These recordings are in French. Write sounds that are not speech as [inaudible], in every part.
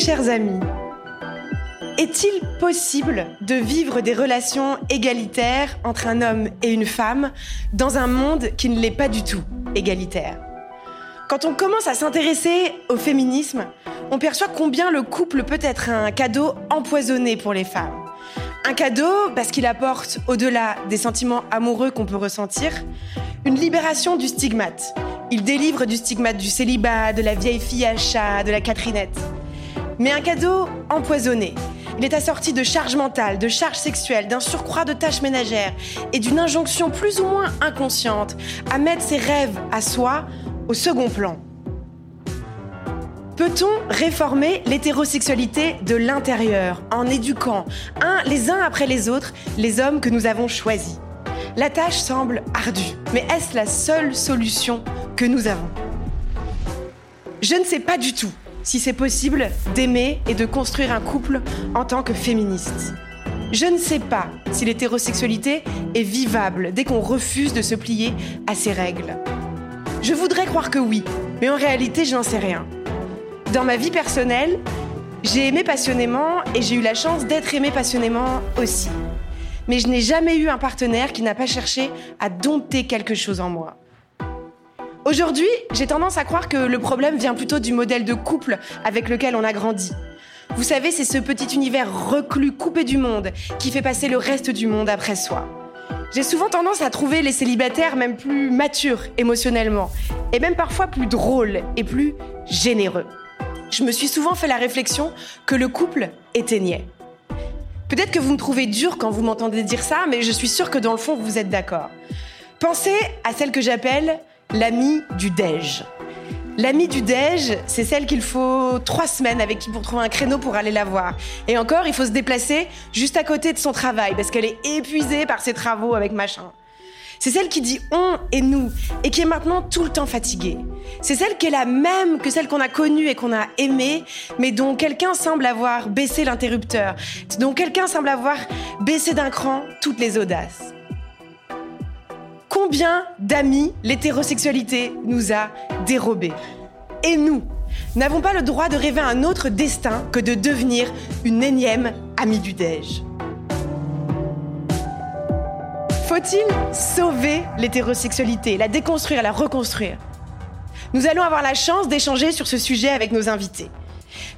Chers amis, est-il possible de vivre des relations égalitaires entre un homme et une femme dans un monde qui ne l'est pas du tout égalitaire? Quand on commence à s'intéresser au féminisme, on perçoit combien le couple peut être un cadeau empoisonné pour les femmes. Un cadeau parce qu'il apporte, au-delà des sentiments amoureux qu'on peut ressentir, une libération du stigmate. Il délivre du stigmate du célibat, de la vieille fille à chat, de la Catherinette. Mais un cadeau empoisonné. Il est assorti de charges mentales, de charges sexuelles, d'un surcroît de tâches ménagères et d'une injonction plus ou moins inconsciente à mettre ses rêves à soi au second plan. Peut-on réformer l'hétérosexualité de l'intérieur en éduquant, un les uns après les autres, les hommes que nous avons choisis? La tâche semble ardue, mais est-ce la seule solution que nous avons? Je ne sais pas du tout si c'est possible d'aimer et de construire un couple en tant que féministe. Je ne sais pas si l'hétérosexualité est vivable dès qu'on refuse de se plier à ses règles. Je voudrais croire que oui, mais en réalité, je n'en sais rien. Dans ma vie personnelle, j'ai aimé passionnément et j'ai eu la chance d'être aimée passionnément aussi. Mais je n'ai jamais eu un partenaire qui n'a pas cherché à dompter quelque chose en moi. Aujourd'hui, j'ai tendance à croire que le problème vient plutôt du modèle de couple avec lequel on a grandi. Vous savez, c'est ce petit univers reclus, coupé du monde, qui fait passer le reste du monde après soi. J'ai souvent tendance à trouver les célibataires même plus matures émotionnellement, et même parfois plus drôles et plus généreux je me suis souvent fait la réflexion que le couple éteignait. Peut-être que vous me trouvez dur quand vous m'entendez dire ça, mais je suis sûre que dans le fond, vous êtes d'accord. Pensez à celle que j'appelle l'amie du déj. L'amie du déj, c'est celle qu'il faut trois semaines avec qui pour trouver un créneau pour aller la voir. Et encore, il faut se déplacer juste à côté de son travail parce qu'elle est épuisée par ses travaux avec machin. C'est celle qui dit on et nous et qui est maintenant tout le temps fatiguée. C'est celle qui est la même que celle qu'on a connue et qu'on a aimée, mais dont quelqu'un semble avoir baissé l'interrupteur, dont quelqu'un semble avoir baissé d'un cran toutes les audaces. Combien d'amis l'hétérosexualité nous a dérobés? Et nous n'avons pas le droit de rêver un autre destin que de devenir une énième amie du déj. Faut-il sauver l'hétérosexualité, la déconstruire, la reconstruire? Nous allons avoir la chance d'échanger sur ce sujet avec nos invités.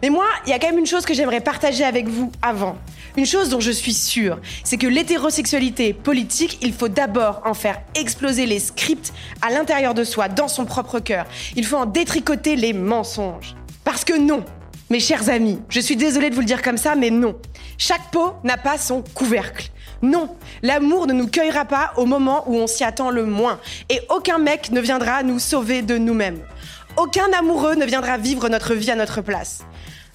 Mais moi, il y a quand même une chose que j'aimerais partager avec vous avant. Une chose dont je suis sûre, c'est que l'hétérosexualité politique, il faut d'abord en faire exploser les scripts à l'intérieur de soi, dans son propre cœur. Il faut en détricoter les mensonges. Parce que non, mes chers amis, je suis désolée de vous le dire comme ça, mais non. Chaque pot n'a pas son couvercle. Non, l'amour ne nous cueillera pas au moment où on s'y attend le moins. Et aucun mec ne viendra nous sauver de nous-mêmes. Aucun amoureux ne viendra vivre notre vie à notre place.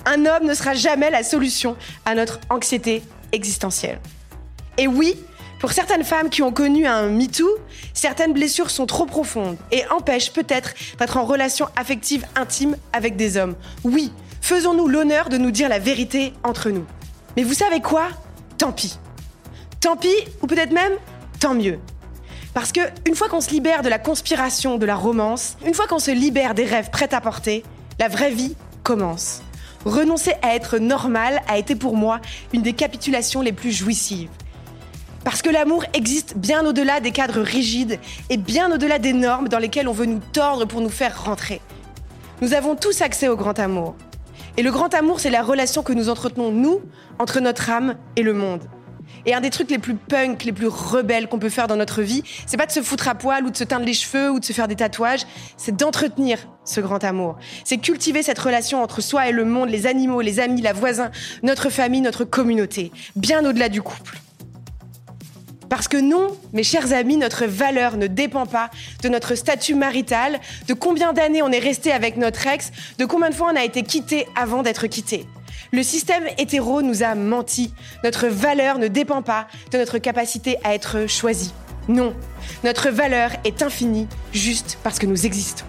Un homme ne sera jamais la solution à notre anxiété existentielle. Et oui, pour certaines femmes qui ont connu un MeToo, certaines blessures sont trop profondes et empêchent peut-être d'être en relation affective intime avec des hommes. Oui, faisons-nous l'honneur de nous dire la vérité entre nous. Mais vous savez quoi? Tant pis. Tant pis, ou peut-être même tant mieux. Parce que une fois qu'on se libère de la conspiration, de la romance, une fois qu'on se libère des rêves prêts à porter, la vraie vie commence. Renoncer à être normal a été pour moi une des capitulations les plus jouissives. Parce que l'amour existe bien au-delà des cadres rigides et bien au-delà des normes dans lesquelles on veut nous tordre pour nous faire rentrer. Nous avons tous accès au grand amour. Et le grand amour, c'est la relation que nous entretenons, nous, entre notre âme et le monde. Et un des trucs les plus punk, les plus rebelles qu'on peut faire dans notre vie, c'est pas de se foutre à poil ou de se teindre les cheveux ou de se faire des tatouages, c'est d'entretenir ce grand amour. C'est cultiver cette relation entre soi et le monde, les animaux, les amis, la voisin, notre famille, notre communauté, bien au-delà du couple. Parce que non, mes chers amis, notre valeur ne dépend pas de notre statut marital, de combien d'années on est resté avec notre ex, de combien de fois on a été quitté avant d'être quitté. Le système hétéro nous a menti. Notre valeur ne dépend pas de notre capacité à être choisi. Non, notre valeur est infinie juste parce que nous existons.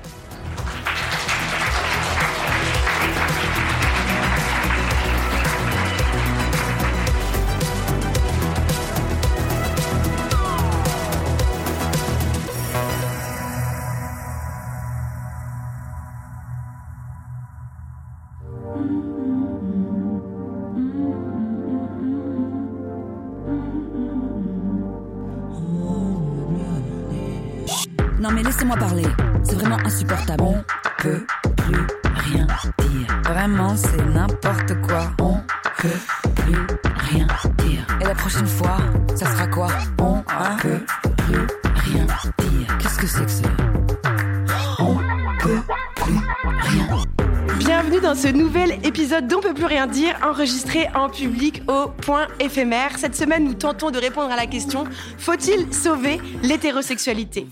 Épisode d'On peut plus rien dire, enregistré en public au point éphémère. Cette semaine, nous tentons de répondre à la question faut-il sauver l'hétérosexualité?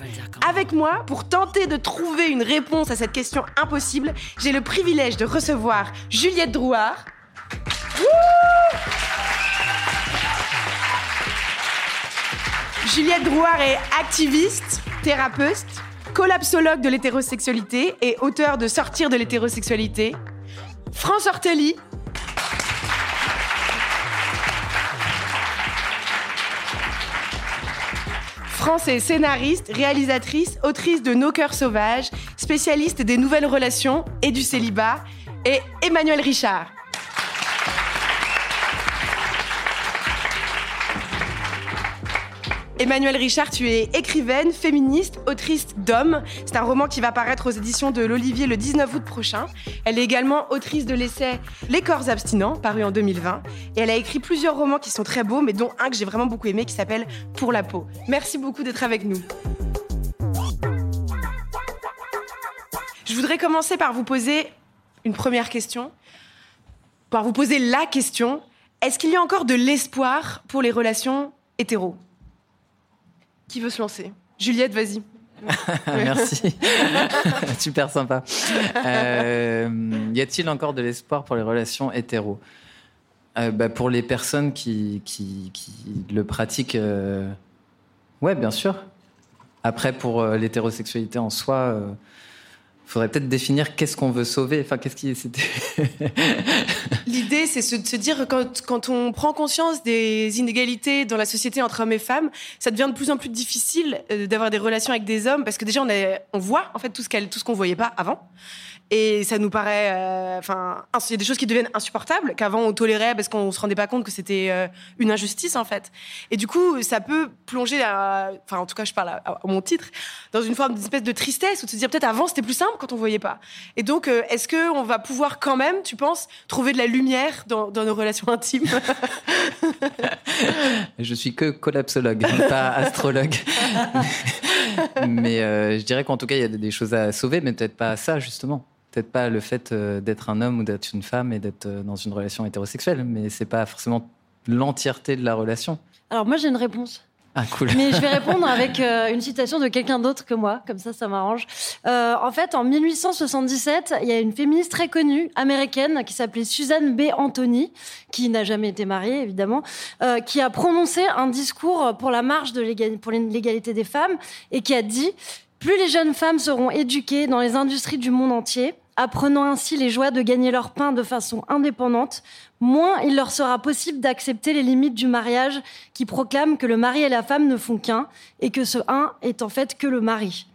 Avec moi, pour tenter de trouver une réponse à cette question impossible, j'ai le privilège de recevoir Juliette Drouard. Juliette Drouard est activiste, thérapeute, collapsologue de l'hétérosexualité et auteur de Sortir de l'hétérosexualité. France Ortelli. France est scénariste, réalisatrice, autrice de Nos cœurs sauvages, spécialiste des nouvelles relations et du célibat, et Emmanuel Richard. Emmanuel Richard, tu es écrivaine, féministe, autrice d'Hommes. C'est un roman qui va paraître aux éditions de l'Olivier le 19 août prochain. Elle est également autrice de l'essai Les corps abstinents, paru en 2020. Et elle a écrit plusieurs romans qui sont très beaux, mais dont un que j'ai vraiment beaucoup aimé qui s'appelle Pour la peau. Merci beaucoup d'être avec nous. Je voudrais commencer par vous poser une première question. Par vous poser la question est-ce qu'il y a encore de l'espoir pour les relations hétéros? Qui veut se lancer? Juliette, vas-y. [laughs] Merci. [laughs] Super sympa. Euh, y a-t-il encore de l'espoir pour les relations hétéros euh, bah, Pour les personnes qui, qui, le pratiquent, euh... ouais, bien sûr. Après, pour euh, l'hétérosexualité en soi, faudrait peut-être définir qu'est-ce qu'on veut sauver. Enfin, qu'est-ce qui c'était [laughs] L'idée, c'est de se dire quand, quand on prend conscience des inégalités dans la société entre hommes et femmes, ça devient de plus en plus difficile euh, d'avoir des relations avec des hommes parce que déjà on, voit en fait tout ce qu'on voyait pas avant. Et ça nous paraît, euh, enfin, il y a des choses qui deviennent insupportables qu'avant on tolérait parce qu'on se rendait pas compte que c'était euh, une injustice en fait. Et du coup, ça peut plonger, enfin, en tout cas, je parle à, à, mon titre, dans une forme d'espèce de tristesse ou de se dire peut-être avant c'était plus simple quand on voyait pas. Et donc, euh, est-ce que on va pouvoir quand même, tu penses, trouver de la lumière dans, dans nos relations intimes? [laughs] Je suis que collapsologue, pas astrologue. [laughs] mais je dirais qu'en tout cas, il y a des choses à sauver, mais peut-être pas ça justement peut-être pas le fait d'être un homme ou d'être une femme et d'être dans une relation hétérosexuelle, mais c'est pas forcément l'entièreté de la relation. Alors moi j'ai une réponse. Ah cool. Mais je vais [laughs] répondre avec euh, une citation de quelqu'un d'autre que moi, comme ça ça m'arrange. Euh, en fait, en 1877, il y a une féministe très connue américaine qui s'appelait Suzanne B. Anthony, qui n'a jamais été mariée évidemment, euh, qui a prononcé un discours pour la marche de pour l'égalité des femmes et qui a dit plus les jeunes femmes seront éduquées dans les industries du monde entier, apprenant ainsi les joies de gagner leur pain de façon indépendante, moins il leur sera possible d'accepter les limites du mariage qui proclament que le mari et la femme ne font qu'un et que ce un est en fait que le mari.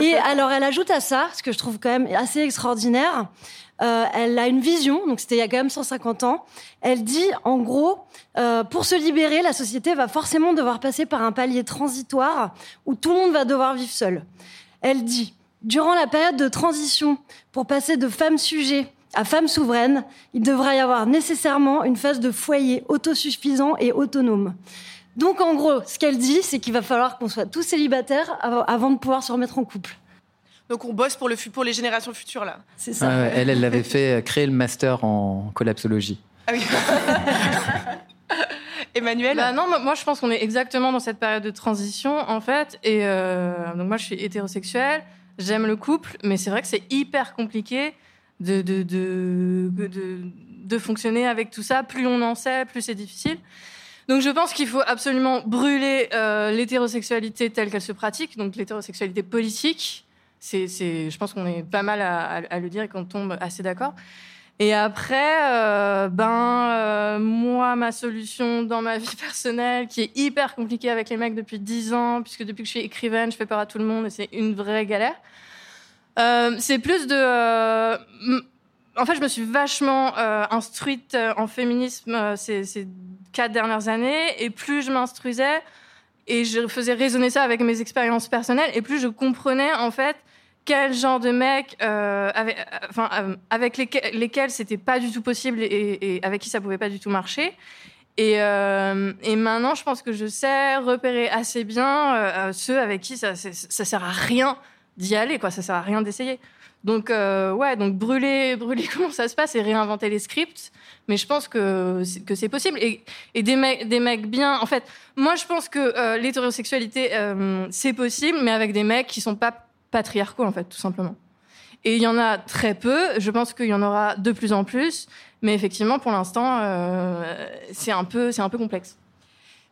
Et alors elle ajoute à ça, ce que je trouve quand même assez extraordinaire, euh, elle a une vision, donc c'était il y a quand même 150 ans. Elle dit, en gros, euh, pour se libérer, la société va forcément devoir passer par un palier transitoire où tout le monde va devoir vivre seul. Elle dit, Durant la période de transition, pour passer de femme sujet À femme souveraine, il devra y avoir nécessairement une phase de foyer autosuffisant et autonome. Donc en gros, ce qu'elle dit, c'est qu'il va falloir qu'on soit tous célibataires avant de pouvoir se remettre en couple. Donc on bosse pour, le, pour les générations futures là. C'est ça. elle, elle l'avait fait euh, créer le master en collapsologie. Ah oui. [laughs] Emmanuel bah Non, moi je pense qu'on est exactement dans cette période de transition en fait. Et euh, donc moi je suis hétérosexuelle, j'aime le couple, mais c'est vrai que c'est hyper compliqué de de, de, de, fonctionner avec tout ça. Plus on en sait, plus c'est difficile. Donc je pense qu'il faut absolument brûler euh, l'hétérosexualité telle qu'elle se pratique, donc l'hétérosexualité politique. C'est, je pense qu'on est pas mal à le dire et qu'on tombe assez d'accord. Et après, euh, ben euh, moi, ma solution dans ma [laughs] vie personnelle, qui est hyper compliquée avec les mecs depuis 10 ans, puisque depuis que je suis écrivaine, je fais peur à tout le monde et c'est une vraie galère. Euh, c'est plus de... En fait, je me suis vachement instruite en féminisme ces, ces quatre dernières années, et plus je m'instruisais, et je faisais résonner ça avec mes expériences personnelles, et plus je comprenais en fait quel genre de mec euh, avec, euh, enfin, euh, avec lesquels, lesquels c'était pas du tout possible et, avec qui ça pouvait pas du tout marcher. Et, euh, et, maintenant, je pense que je sais repérer assez bien euh, ceux avec qui ça, ça, sert à rien d'y aller, quoi. Ça sert à rien d'essayer. Donc, ouais, donc brûler, [laughs] brûler comment ça se passe et réinventer les scripts. Mais je pense que que c'est possible. Et, et, des mecs, des mecs bien. En fait, moi, je pense que l'hétérosexualité c'est possible, mais avec des mecs qui sont pas patriarcaux, en fait, tout simplement. Et il y en a très peu. Je pense qu'il y en aura de plus en plus. Mais effectivement, pour l'instant, euh, c'est un, peu, un peu complexe.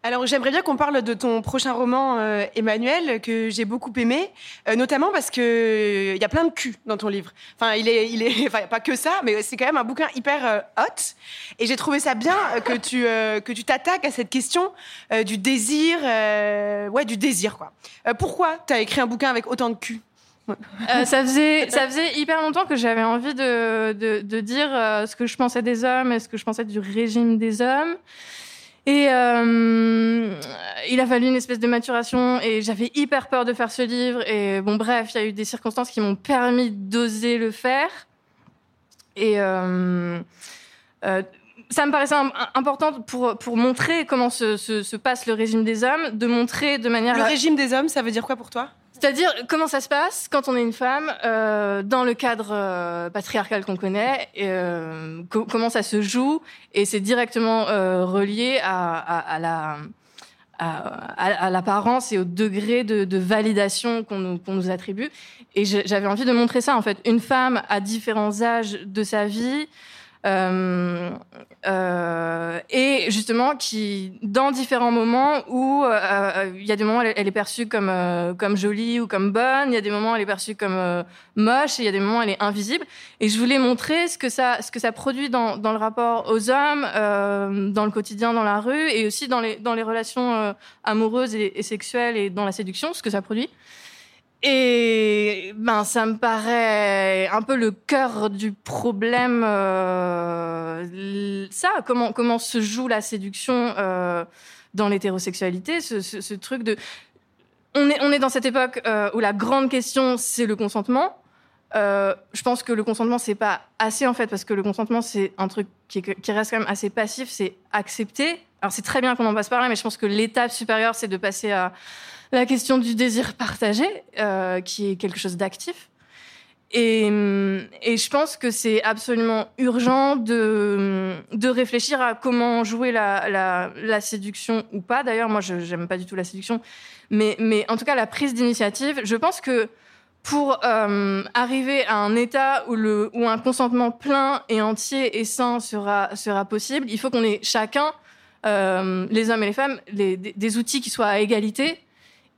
Alors j'aimerais bien qu'on parle de ton prochain roman, euh, Emmanuel, que j'ai beaucoup aimé, euh, notamment parce que il y a plein de cul dans ton livre. Enfin, il est, il est, [laughs] enfin, pas que ça, mais c'est quand même un bouquin hyper hot. Et j'ai trouvé ça bien que tu que tu t'attaques à cette question du désir, ouais, du désir quoi. pourquoi tu as écrit un bouquin avec autant de cul euh, ça, faisait, hyper longtemps que j'avais envie de, dire euh, ce que je pensais des hommes et ce que je pensais du régime des hommes. Et euh, il a fallu une espèce de maturation et j'avais hyper peur de faire ce livre. Et bon, bref, il y a eu des circonstances qui m'ont permis d'oser le faire. Et ça me paraissait important pour, pour montrer comment se, se, se, passe le régime des hommes, de montrer de manière... Le régime des hommes, ça veut dire quoi pour toi? C'est-à-dire comment ça se passe quand on est une femme euh, dans le cadre euh, patriarcal qu'on connaît, euh, comment ça se joue, et c'est directement relié à, à, à la à, l'apparence et au degré de, de validation qu'on nous, nous, attribue. Et j'avais envie de montrer ça en fait. Une femme à différents âges de sa vie, et justement qui, dans différents moments où euh, il y a des moments où elle, est perçue comme comme jolie ou comme bonne, il y a des moments où elle est perçue comme moche, et il y a des moments où elle est invisible. Et je voulais montrer ce que ça ce que ça produit dans dans le rapport aux hommes, dans le quotidien, dans la rue, et aussi dans les dans les relations amoureuses et sexuelles et dans la séduction, ce que ça produit. Et ben, ça me paraît un peu le cœur du problème. Euh, ça, comment comment se joue la séduction euh, dans l'hétérosexualité, ce, truc de. On est on est dans cette époque euh, où la grande question c'est le consentement. Je pense que le consentement c'est pas assez en fait parce que le consentement c'est un truc qui reste quand même assez passif, c'est accepter. Alors c'est très bien qu'on en passe par là, mais je pense que l'étape supérieure c'est de passer à la question du désir partagé, euh, qui est quelque chose d'actif. Et, et, je pense que c'est absolument urgent de, de réfléchir à comment jouer la, séduction ou pas. D'ailleurs, moi, je n'aime pas du tout la séduction, mais, en tout cas, la prise d'initiative. Je pense que pour euh, arriver à un état où, un consentement plein et entier et sain sera, possible, il faut qu'on ait chacun, euh, les hommes et les femmes, des outils qui soient à égalité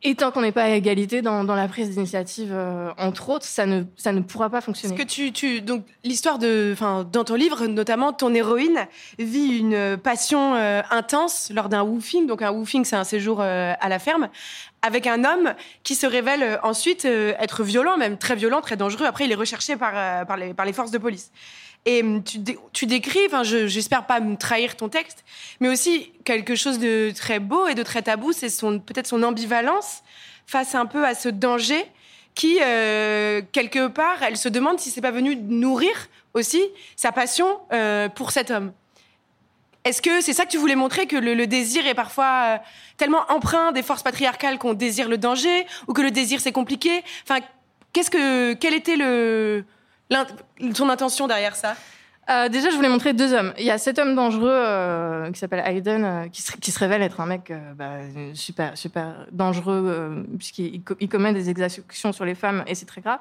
et tant qu'on n'est pas à égalité dans, dans la prise d'initiative, euh, entre autres, ça ne, ça ne pourra pas fonctionner. ce que tu, tu donc l'histoire de, enfin, dans ton livre, notamment, ton héroïne vit une passion euh, intense lors d'un woofing. Donc un woofing, c'est un séjour euh, à la ferme avec un homme qui se révèle ensuite être violent, même très violent, très dangereux. Après, il est recherché par, par, les, par les forces de police. Et hum, tu, décris, enfin, j'espère pas me trahir ton texte, mais aussi quelque chose de très beau et de très tabou, c'est peut-être son ambivalence face un peu à ce danger qui, euh, quelque part, elle se demande si c'est pas venu nourrir aussi sa passion euh, pour cet homme. Est-ce que c'est ça que tu voulais montrer, que le, désir est parfois euh, tellement empreint des forces patriarcales qu'on désire le danger, ou que le désir c'est compliqué? Enfin, qu'est-ce que, quelle était le, ton intention derrière ça? Euh, déjà, je voulais montrer deux hommes. Il y a cet homme dangereux euh, qui s'appelle Hayden, euh, qui, se, révèle être un mec bah, super, super dangereux, puisqu'il il co- il commet des exactions sur les femmes, et c'est très grave.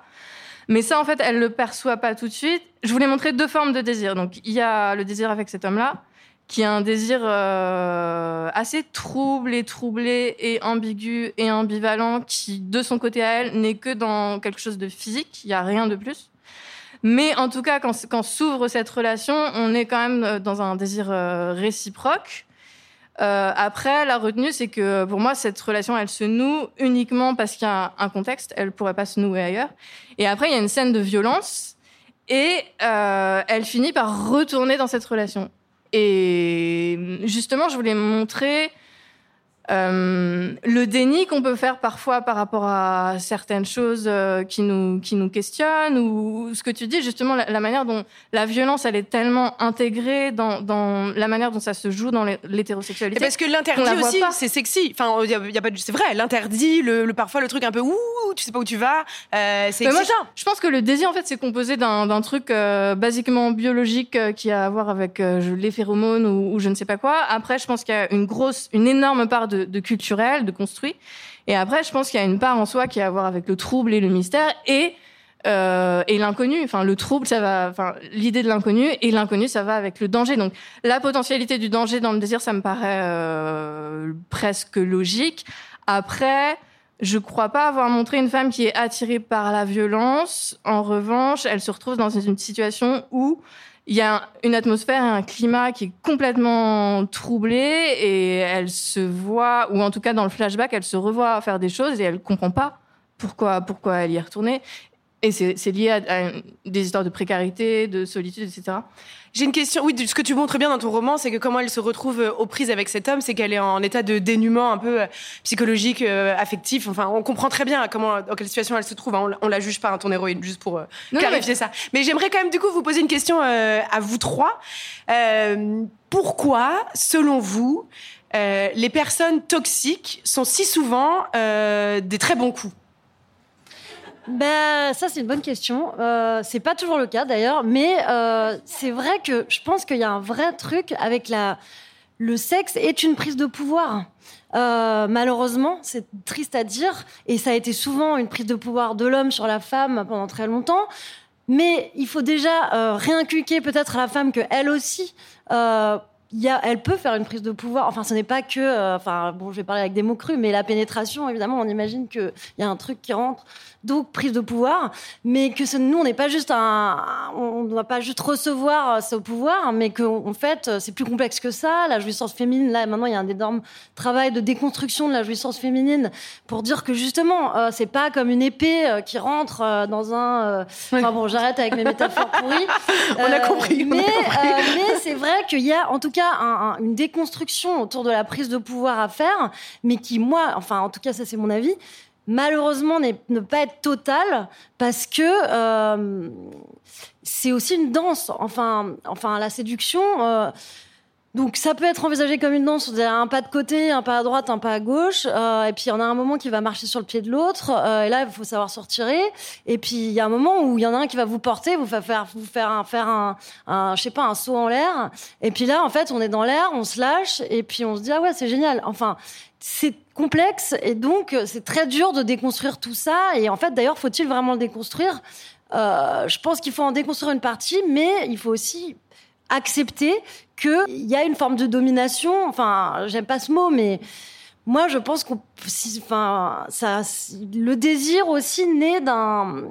Mais ça, en fait, elle le perçoit pas tout de suite. Je voulais montrer deux formes de désir. Donc, il y a le désir avec cet homme-là, qui a un désir assez trouble et troublé et ambigu et ambivalent, qui, de son côté à elle, n'est que dans quelque chose de physique. Il y a rien de plus. Mais en tout cas, quand, s'ouvre cette relation, on est quand même euh, dans un désir euh, réciproque. Euh, après, la retenue, c'est que pour moi, cette relation, elle se noue uniquement parce qu'il y a un contexte. Elle pourrait pas se nouer ailleurs. Et après, il y a une scène de violence et euh, elle finit par retourner dans cette relation. Et justement, je voulais montrer euh, le déni qu'on peut faire parfois par rapport à certaines choses euh, qui nous qui nous questionnent ou ce que tu dis justement la, la manière dont la violence elle est tellement intégrée dans dans la manière dont ça se joue dans l'hétérosexualité. parce que l'interdit aussi, c'est sexy. Enfin, il y a, y a pas, de- c'est vrai, l'interdit, le, le- parfois le truc un peu ouh, tu sais pas où tu vas, euh, c'est moi, excitant. Je pense que le désir, en fait, c'est composé d'un d'un truc euh, basiquement biologique qui a à voir avec je- les phéromones ou, ou je ne sais pas quoi. Après, je pense qu'il y a une grosse, une énorme part de, de culturel, de construit. Et après, je pense qu'il y a une part en soi qui a à voir avec le trouble et le mystère et euh, et l'inconnu. Enfin, le trouble, ça va. Enfin, l'idée de l'inconnu et l'inconnu, ça va avec le danger. Donc, la potentialité du danger dans le désir, ça me paraît euh, presque logique. Après. Je crois pas avoir montré une femme qui est attirée par la violence. En revanche, elle se retrouve dans une situation où il y a une atmosphère un climat qui est complètement troublé et elle se voit, ou en tout cas dans le flashback, elle se revoit faire des choses et elle comprend pas pourquoi, pourquoi elle y est retournée. Et c'est lié à, à des histoires de précarité, de solitude, etc. J'ai une question. Oui, ce que tu montres bien dans ton roman, c'est que comment elle se retrouve euh, aux prises avec cet homme, c'est qu'elle est en état de dénuement un peu euh, psychologique, euh, affectif. Enfin, on comprend très bien comment, dans quelle situation elle se trouve. hein. On, la- on la juge pas, hein, ton héroïne, juste pour euh, Non, clarifier ça. Mais j'aimerais quand même du coup vous poser une question euh, à vous trois. Euh, pourquoi, selon vous, euh, les personnes toxiques sont si souvent euh, des très bons coups? Ben, ça, c'est une bonne question. Euh, c'est pas toujours le cas d'ailleurs, mais euh, c'est vrai que je pense qu'il y a un vrai truc avec la. Le sexe est une prise de pouvoir. Euh, malheureusement, c'est triste à dire, et ça a été souvent une prise de pouvoir de l'homme sur la femme pendant très longtemps. Mais il faut déjà euh, réinculquer peut-être à la femme que elle aussi, euh, y a, elle peut faire une prise de pouvoir. Enfin, ce n'est pas que, euh, enfin, bon, je vais parler avec des mots crus, mais la pénétration, évidemment, on imagine qu'il y a un truc qui rentre, donc prise de pouvoir, mais que ce, nous, on n'est pas juste un, on ne doit pas juste recevoir euh, ce pouvoir, mais qu'en en fait, euh, c'est plus complexe que ça. La jouissance féminine, là, maintenant, il y a un énorme travail de déconstruction de la jouissance féminine pour dire que justement, euh, c'est pas comme une épée euh, qui rentre dans un. Enfin bon, j'arrête avec mes métaphores pourries. [laughs] On a compris, on mais c'est vrai qu'il y a en tout cas un- un- une déconstruction autour de la prise de pouvoir à faire, mais qui, moi, enfin, en tout cas, ça c'est mon avis, malheureusement ne pas être totale parce que euh, c'est aussi une danse. Enfin, enfin la séduction. euh, donc ça peut être envisagé comme une danse, un pas de côté, un pas à droite, un pas à gauche, euh, et puis il y en a un moment qui va marcher sur le pied de l'autre, euh, et là il faut savoir se retirer, et puis il y a un moment où il y en a un qui va vous porter, vous faire vous faire un, faire un, un, je sais pas, un saut en l'air, et puis là en fait on est dans l'air, on se lâche, et puis on se dit ah ouais c'est génial. Enfin c'est complexe. Et donc c'est très dur de déconstruire tout ça, et en fait d'ailleurs faut-il vraiment le déconstruire? Euh, Je pense qu'il faut en déconstruire une partie, mais il faut aussi accepter qu'il y a une forme de domination. Enfin, j'aime pas ce mot, mais moi, je pense qu'on, si- enfin, ça, le désir aussi naît d'un.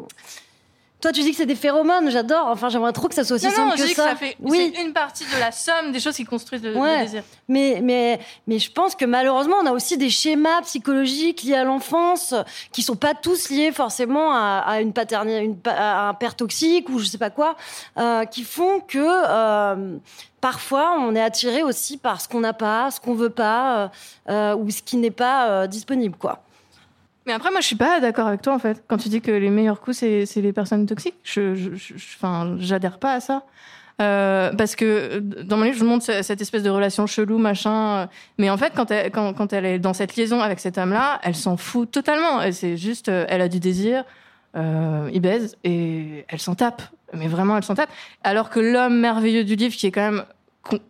Toi, tu dis que c'est des phéromones. J'adore. Enfin, j'aimerais trop que ça soit aussi Non, simple non, je que dis ça. que ça fait oui, c'est une partie de la somme des choses qui construisent le, le Ouais. désir. mais, mais, mais je pense que malheureusement, on a aussi des schémas psychologiques liés à l'enfance qui sont pas tous liés forcément à, à une paternité, une, à un père toxique ou je sais pas quoi, euh, qui font que euh, parfois on est attiré aussi par ce qu'on n'a pas, ce qu'on veut pas euh, ou ce qui n'est pas disponible, quoi. Mais après, moi, je suis pas d'accord avec toi, en fait. Quand tu dis que les meilleurs coups, c'est les personnes toxiques, je, enfin, j'adhère pas à ça. Euh, parce que euh, dans mon livre, je montre ce- cette espèce de relation chelou, machin. euh, Mais en fait, quand elle, est dans cette liaison avec cet homme-là, elle s'en fout totalement. C'est juste, euh, elle a du désir, euh, il baise et elle s'en tape. Mais vraiment, elle s'en tape. Alors que l'homme merveilleux du livre, qui est quand même,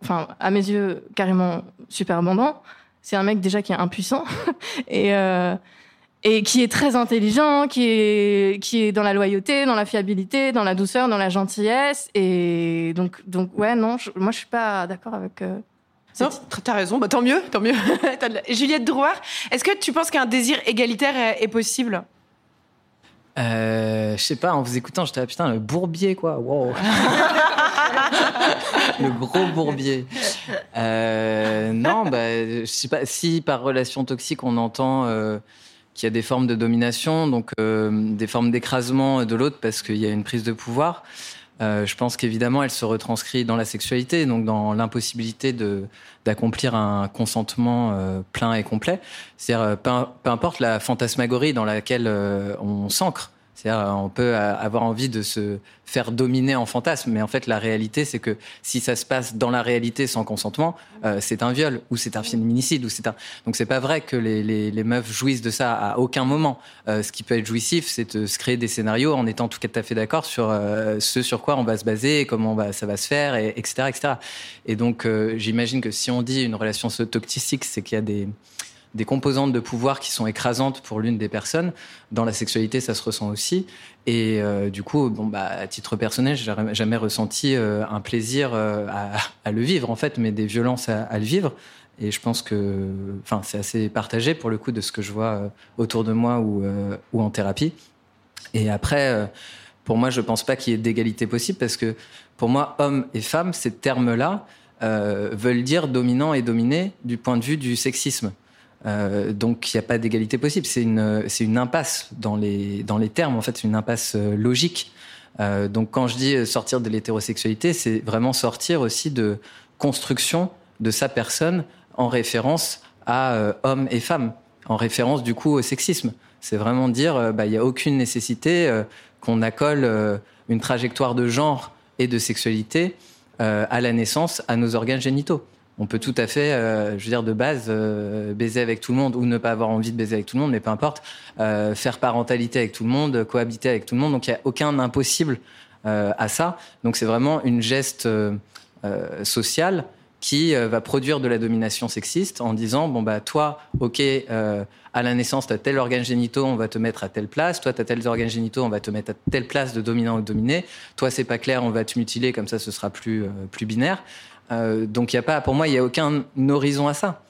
enfin, à mes yeux, carrément super abondant, c'est un mec déjà qui est impuissant [laughs] et euh, et qui est très intelligent, qui est qui est dans la loyauté, dans la fiabilité, dans la douceur, dans la gentillesse et donc donc ouais non, je- moi je suis pas d'accord avec euh, Non, t'as raison. Bah, tant mieux, tant mieux. [laughs] Juliette Drouard, est-ce que tu penses qu'un désir égalitaire est, est possible? Euh, je sais pas, en vous écoutant, j'étais là, putain, le bourbier, quoi. Wow. [laughs] le gros bourbier. Euh, non, bah, je sais pas. Si par relation toxique, on entend euh, qu'il y a des formes de domination, donc euh, des formes d'écrasement de l'autre parce qu'il y a une prise de pouvoir. euh, je pense qu'évidemment, elle se retranscrit dans la sexualité, donc dans l'impossibilité d'accomplir un consentement euh, plein et complet. C'est-à-dire, euh, peu, peu importe la fantasmagorie dans laquelle euh, on s'ancre. C'est-à-dire, euh, on peut euh, avoir envie de se faire dominer en fantasme, mais en fait, la réalité, c'est que si ça se passe dans la réalité sans consentement, euh, c'est un viol ou c'est un féminicide ou c'est un. Donc, c'est pas vrai que les, les, les meufs jouissent de ça à aucun moment. Euh, ce qui peut être jouissif, c'est de se créer des scénarios en étant tout à fait d'accord sur euh, ce sur quoi on va se baser, comment on va, ça va se faire, et, etc., etc. Et donc, euh, j'imagine que si on dit une relation toxique, c'est qu'il y a des des composantes de pouvoir qui sont écrasantes pour l'une des personnes. Dans la sexualité, ça se ressent aussi. Et euh, du coup, bon, bah, à titre personnel, j'ai jamais- ressenti euh, un plaisir euh, à, le vivre, en fait, mais des violences à, le vivre. Et je pense que, c'est assez partagé pour le coup de ce que je vois autour de moi ou, en thérapie. Et après, pour moi, je pense pas qu'il y ait d'égalité possible parce que pour moi, homme et femme, ces termes-là veulent dire dominant et dominé du point de vue du sexisme. Euh, donc il n'y a pas d'égalité possible. C'est une, c'est une impasse dans les, dans les termes, en fait, c'est une impasse euh, logique. Euh, donc quand je dis sortir de l'hétérosexualité, c'est vraiment sortir aussi de construction de sa personne en référence à euh, homme et femme, en référence du coup au sexisme. C'est vraiment dire, bah, il n'y a aucune nécessité qu'on accole une trajectoire de genre et de sexualité à la naissance à nos organes génitaux. On peut tout à fait, euh, je veux dire, de base, euh, baiser avec tout le monde ou ne pas avoir envie de baiser avec tout le monde, mais peu importe, euh, faire parentalité avec tout le monde, cohabiter avec tout le monde. Donc il n'y a aucun impossible à ça. Donc c'est vraiment une geste sociale qui va produire de la domination sexiste en disant bon bah toi ok à la naissance tu as tel organe génitaux on va te mettre à telle place toi tu as tels organes génitaux on va te mettre à telle place de dominant ou de dominé toi c'est pas clair on va te mutiler comme ça ce sera plus plus binaire Euh, donc y a pas pour moi il y a aucun horizon à ça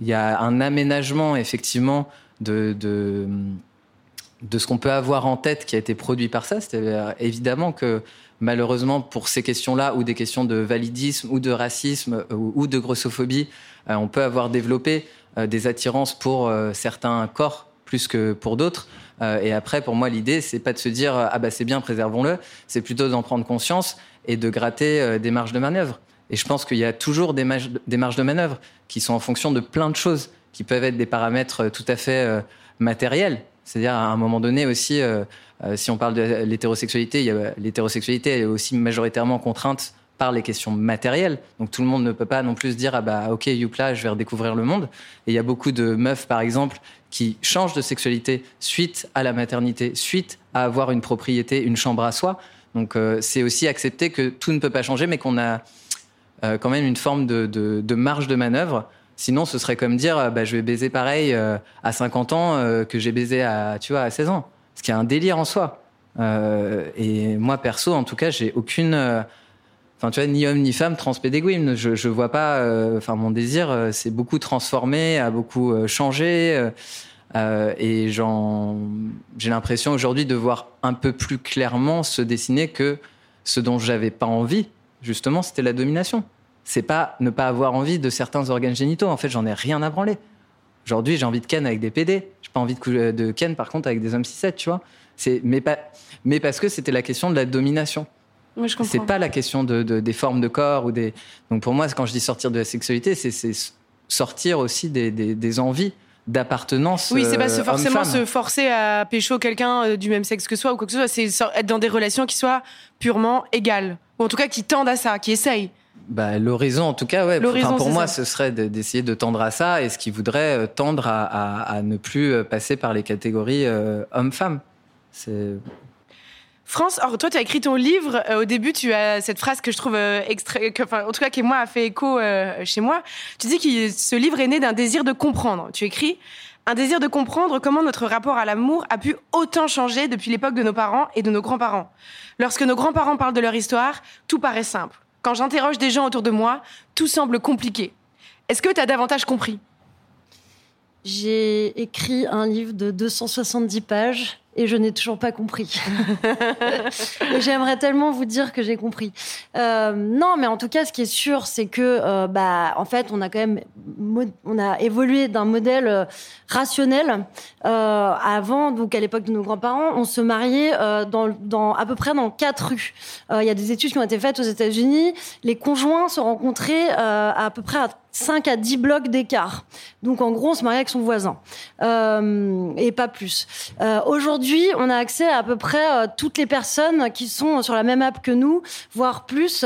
il y a un aménagement effectivement de, de ce qu'on peut avoir en tête qui a été produit par ça. C'est évidemment que malheureusement pour ces questions-là ou des questions de validisme ou de racisme ou, de grossophobie, euh, on peut avoir développé euh, des attirances pour certains corps plus que pour d'autres. Et après, pour moi, l'idée, c'est pas de se dire ah bah c'est bien, préservons-le. C'est plutôt d'en prendre conscience et de gratter des marges de manœuvre. Et je pense qu'il y a toujours des, marges- de manœuvre qui sont en fonction de plein de choses, qui peuvent être des paramètres euh, tout à fait euh, matériels. C'est-à-dire à un moment donné aussi, euh, si on parle de l'hétérosexualité, l'hétérosexualité est aussi majoritairement contrainte par les questions matérielles. Donc tout le monde ne peut pas non plus dire ah bah ok youpla je vais redécouvrir le monde. Et il y a beaucoup de meufs par exemple qui changent de sexualité suite à la maternité, suite à avoir une propriété, une chambre à soi. Donc c'est aussi accepter que tout ne peut pas changer, mais qu'on a euh, quand même une forme de, de- marge de manœuvre. Sinon, ce serait comme dire, euh, bah, je vais baiser pareil euh, à 50 ans que j'ai baisé à, tu vois, à 16 ans. Ce qui est un délire en soi. Et moi, perso, en tout cas, j'ai aucune... Enfin, tu vois, ni homme ni femme transpédéguine. Je, je vois pas... Enfin, mon désir, c'est beaucoup transformé, a beaucoup changé. et j'ai l'impression aujourd'hui de voir un peu plus clairement se dessiner que ce dont j'avais pas envie, justement, c'était la domination. C'est pas ne pas avoir envie de certains organes génitaux. En fait, j'en ai rien à branler. Aujourd'hui, j'ai envie de ken avec des PD. J'ai pas envie de, de ken, par contre, avec des hommes 6-7, tu vois. Mais, pas, mais parce que c'était la question de la domination. Oui. C'est pas la question de, de- des formes de corps ou des. Donc pour moi, quand je dis sortir de la sexualité, c'est, sortir aussi des, des- des envies d'appartenance. Oui, c'est pas euh, se forcément se forcer à pécho quelqu'un euh, du même sexe que soi ou quoi que ce soit. C'est être dans des relations qui soient purement égales. Ou en tout cas qui tendent à ça, qui essayent. Bah, l'horizon, en tout cas, ouais. Enfin, pour moi, ça. ce serait de- d'essayer de tendre à ça, et ce qui voudrait euh, tendre à, à- à ne plus euh, passer par les catégories euh, homme-femme. C'est France, or, toi, tu as écrit ton livre. euh, au début, tu as cette phrase que je trouve euh, extra- que, enfin, en tout cas, qui moi a fait écho chez moi. Tu dis que ce livre est né d'un désir de comprendre. Tu écris un désir de comprendre comment notre rapport à l'amour a pu autant changer depuis l'époque de nos parents et de nos grands-parents. Lorsque nos grands-parents parlent de leur histoire, tout paraît simple. Quand j'interroge des gens autour de moi, tout semble compliqué. Est-ce que tu as davantage compris? J'ai écrit un livre de 270 pages et je n'ai toujours pas compris. [laughs] et j'aimerais tellement vous dire que j'ai compris. Euh, non, mais en tout cas, ce qui est sûr, c'est que, euh, bah, en fait, on a quand même, on a évolué d'un modèle euh, rationnel. Euh, avant, donc à l'époque de nos grands-parents, on se mariait dans, dans à peu près dans quatre rues. Il y a des études qui ont été faites aux États-Unis. Les conjoints se rencontraient à peu près à 5 à 10 blocs d'écart. Donc en gros, on se mariait avec son voisin. Euh, et pas plus. Euh, Aujourd'hui, on a accès à à peu près euh, toutes les personnes qui sont sur la même app que nous, voire plus.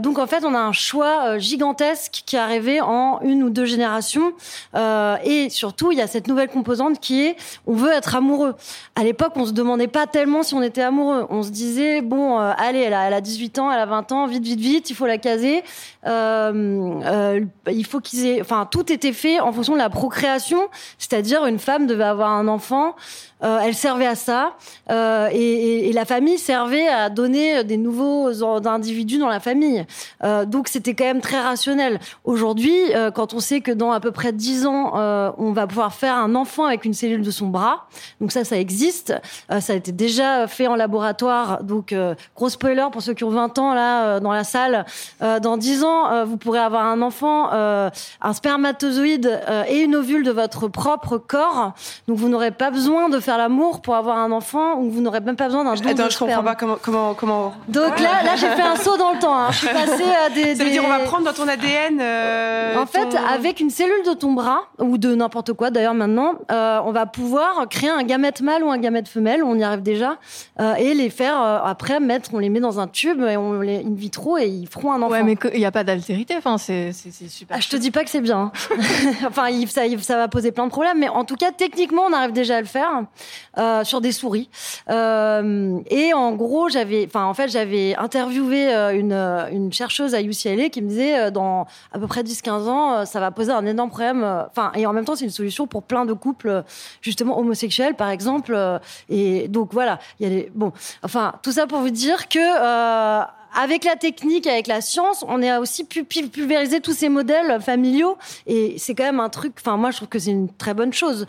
Donc en fait, on a un choix gigantesque qui est arrivé en une ou deux générations. Et surtout, il y a cette nouvelle composante qui est on veut être amoureux. À l'époque, on se demandait pas tellement si on était amoureux. On se disait bon, allez, elle a 18 ans, elle a 20 ans, vite, vite, vite, il faut la caser. Euh, euh, il faut qu'ils aient, enfin, tout était fait en fonction de la procréation, c'est-à-dire une femme devait avoir un enfant, euh, elle servait à ça, euh, et, la famille servait à donner des nouveaux individus dans la famille. Euh, donc c'était quand même très rationnel. Aujourd'hui, quand on sait que dans à peu près 10 ans, on va pouvoir faire un enfant avec une cellule de son bras, donc ça, ça existe, ça a été déjà fait en laboratoire, donc gros spoiler pour ceux qui ont 20 ans là dans la salle, dans 10 ans, vous pourrez avoir un enfant, un spermatozoïde et une ovule de votre propre corps. Donc vous n'aurez pas besoin de faire l'amour pour avoir un enfant ou vous n'aurez même pas besoin d'un don Attends, de je comprends pas comment. comment, comment... Donc là, là j'ai fait un saut dans le temps. hein. Je suis [laughs] passée à des. Ça veut dire des- on va prendre dans ton ADN. euh, en fait, ton- avec une cellule de ton bras, ou de n'importe quoi d'ailleurs maintenant, euh, on va pouvoir créer un gamète mâle ou un gamète femelle, on y arrive déjà, euh, et les faire euh, après mettre, on les met dans un tube et on les in vitro et ils feront un enfant. Ouais, mais il n'y a pas d'altérité. Enfin, c'est c'est- c'est super. Ah, je te dis pas que c'est bien. hein. [laughs] enfin, ça va poser plein de problèmes, mais en tout cas, techniquement, on arrive déjà à le faire euh, sur des souris. Euh, et en gros, j'avais, enfin, en fait, j'avais interviewé euh, une, une chercheuse à UCLA qui me disait, dans à peu près 10-15 ans, ça va poser un énorme problème. Enfin, et en même temps, c'est une solution pour plein de couples, justement homosexuels, par exemple. et donc voilà, il y a des, bon, enfin, tout ça pour vous dire que. avec la technique, avec la science, on a aussi pu pu- pulvériser tous ces modèles familiaux. Et c'est quand même un truc, enfin, moi, je trouve que c'est une très bonne chose.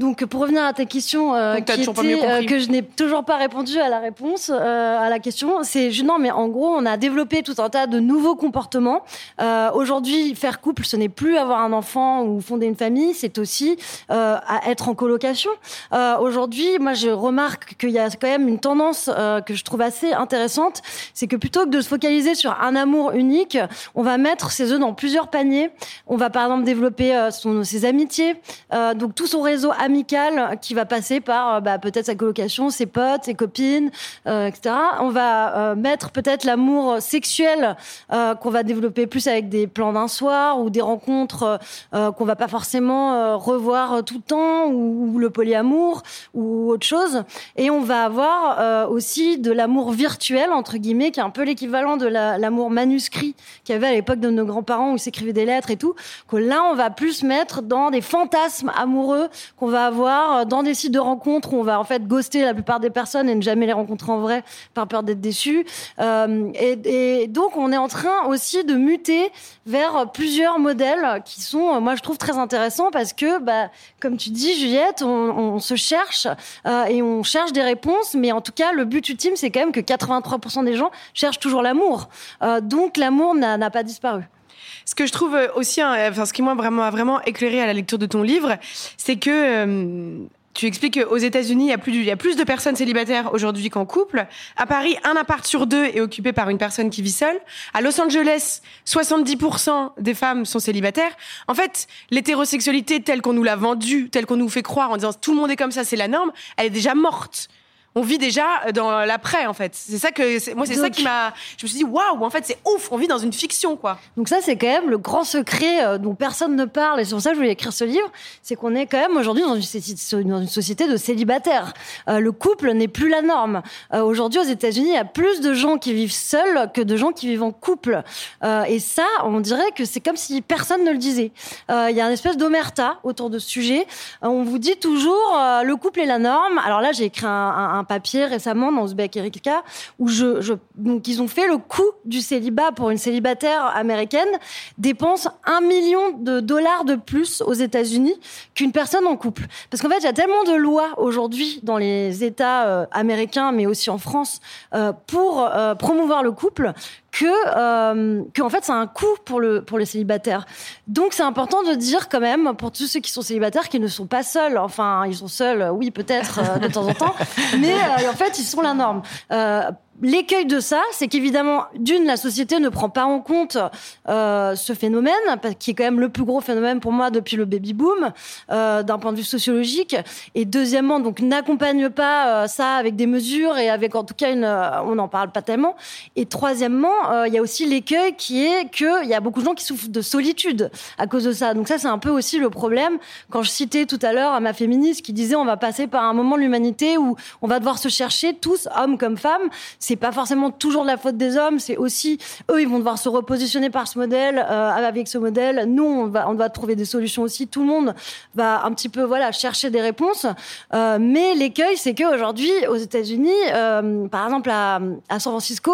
Donc, pour revenir à ta question, euh, qui était, euh, que je n'ai toujours pas répondu à la réponse euh, à la question, c'est non, mais en gros, on a développé tout un tas de nouveaux comportements. Euh, Aujourd'hui, faire couple, ce n'est plus avoir un enfant ou fonder une famille, c'est aussi euh, à être en colocation. Aujourd'hui, moi, je remarque qu'il y a quand même une tendance que je trouve assez intéressante, c'est que plutôt que de se focaliser sur un amour unique, on va mettre ses œufs dans plusieurs paniers. On va par exemple développer son, ses amitiés, donc tout son réseau amical qui va passer par euh, bah, peut-être sa colocation, ses potes, ses copines, euh, etc. On va euh, mettre peut-être l'amour sexuel qu'on va développer plus avec des plans d'un soir ou des rencontres qu'on va pas forcément revoir tout le temps ou, le polyamour ou autre chose. Et on va avoir aussi de l'amour virtuel entre guillemets qui est un peu l'équivalent de la- l'amour manuscrit qu'il y avait à l'époque de nos grands-parents où ils s'écrivaient des lettres et tout. Que là on va plus mettre dans des fantasmes amoureux qu'on va avoir euh, dans des sites de rencontres où on va en fait ghoster la plupart des personnes et ne jamais les rencontrer en vrai par peur d'être déçu. Euh, et, donc on est en train aussi de muter vers plusieurs modèles qui sont, euh, moi je trouve très intéressants parce que, bah, comme tu dis Juliette, on, se cherche et on cherche des réponses, mais en tout cas le but ultime c'est quand même que 83% des gens cherchent toujours l'amour. Donc l'amour n'a pas disparu. Ce que je trouve euh, aussi, hein, enfin, ce qui moi vraiment a vraiment éclairé à la lecture de ton livre, c'est que euh, Tu expliques qu'aux États-Unis, il plus, il y a plus de personnes célibataires aujourd'hui qu'en couple. À Paris, un appart sur deux est occupé par une personne qui vit seule. À Los Angeles, 70% des femmes sont célibataires. En fait, l'hétérosexualité telle qu'on nous l'a vendue, telle qu'on nous fait croire en disant tout le monde est comme ça, c'est la norme, elle est déjà morte on vit déjà dans l'après en fait. C'est ça que moi c'est ça qui m'a je me suis dit waouh, en fait c'est ouf, on vit dans une fiction quoi. Donc ça c'est quand même le grand secret euh, dont personne ne parle et c'est pour ça que je voulais écrire ce livre, c'est qu'on est quand même aujourd'hui dans, une société de célibataires. Euh, le couple n'est plus la norme. Euh, aujourd'hui aux États-Unis, il y a plus de gens qui vivent seuls que de gens qui vivent en couple. et ça, on dirait que c'est comme si personne ne le disait. Il y a une espèce d'omerta autour de ce sujet. on vous dit toujours le couple est la norme. Alors là, j'ai écrit un un papier récemment dans Uzbek Erika où ils ont fait le coût du célibat pour une célibataire américaine dépense un million de dollars de plus aux États-Unis qu'une personne en couple. Parce qu'en fait, il y a tellement de lois aujourd'hui dans les États euh, américains, mais aussi en France, euh, pour euh, promouvoir le couple que, euh, que en fait c'est un coût pour le pour les célibataires. Donc c'est important de dire quand même pour tous ceux qui sont célibataires qu'ils ne sont pas seuls. Enfin ils sont seuls, oui peut-être euh, de temps en temps, [laughs] mais euh, en fait ils sont la norme. L'écueil de ça, c'est qu'évidemment, d'une, la société ne prend pas en compte euh, ce phénomène, qui est quand même le plus gros phénomène pour moi depuis le baby boom, euh, d'un point de vue sociologique. Et deuxièmement, donc n'accompagne pas euh, ça avec des mesures et avec en tout cas une, on n'en parle pas tellement. Et troisièmement, il y a aussi l'écueil qui est qu'il y a beaucoup de gens qui souffrent de solitude à cause de ça. Donc ça, c'est un peu aussi le problème. Quand je citais tout à l'heure à ma féministe qui disait on va passer par un moment de l'humanité où on va devoir se chercher tous, hommes comme femmes c'est pas forcément toujours de la faute des hommes, c'est aussi eux, ils vont devoir se repositionner par ce modèle, euh, avec ce modèle. Nous, on va, on va trouver des solutions aussi. Tout le monde va un petit peu, voilà, chercher des réponses. Euh, mais l'écueil, c'est qu'aujourd'hui, aux États-Unis, euh, par exemple à, à San Francisco,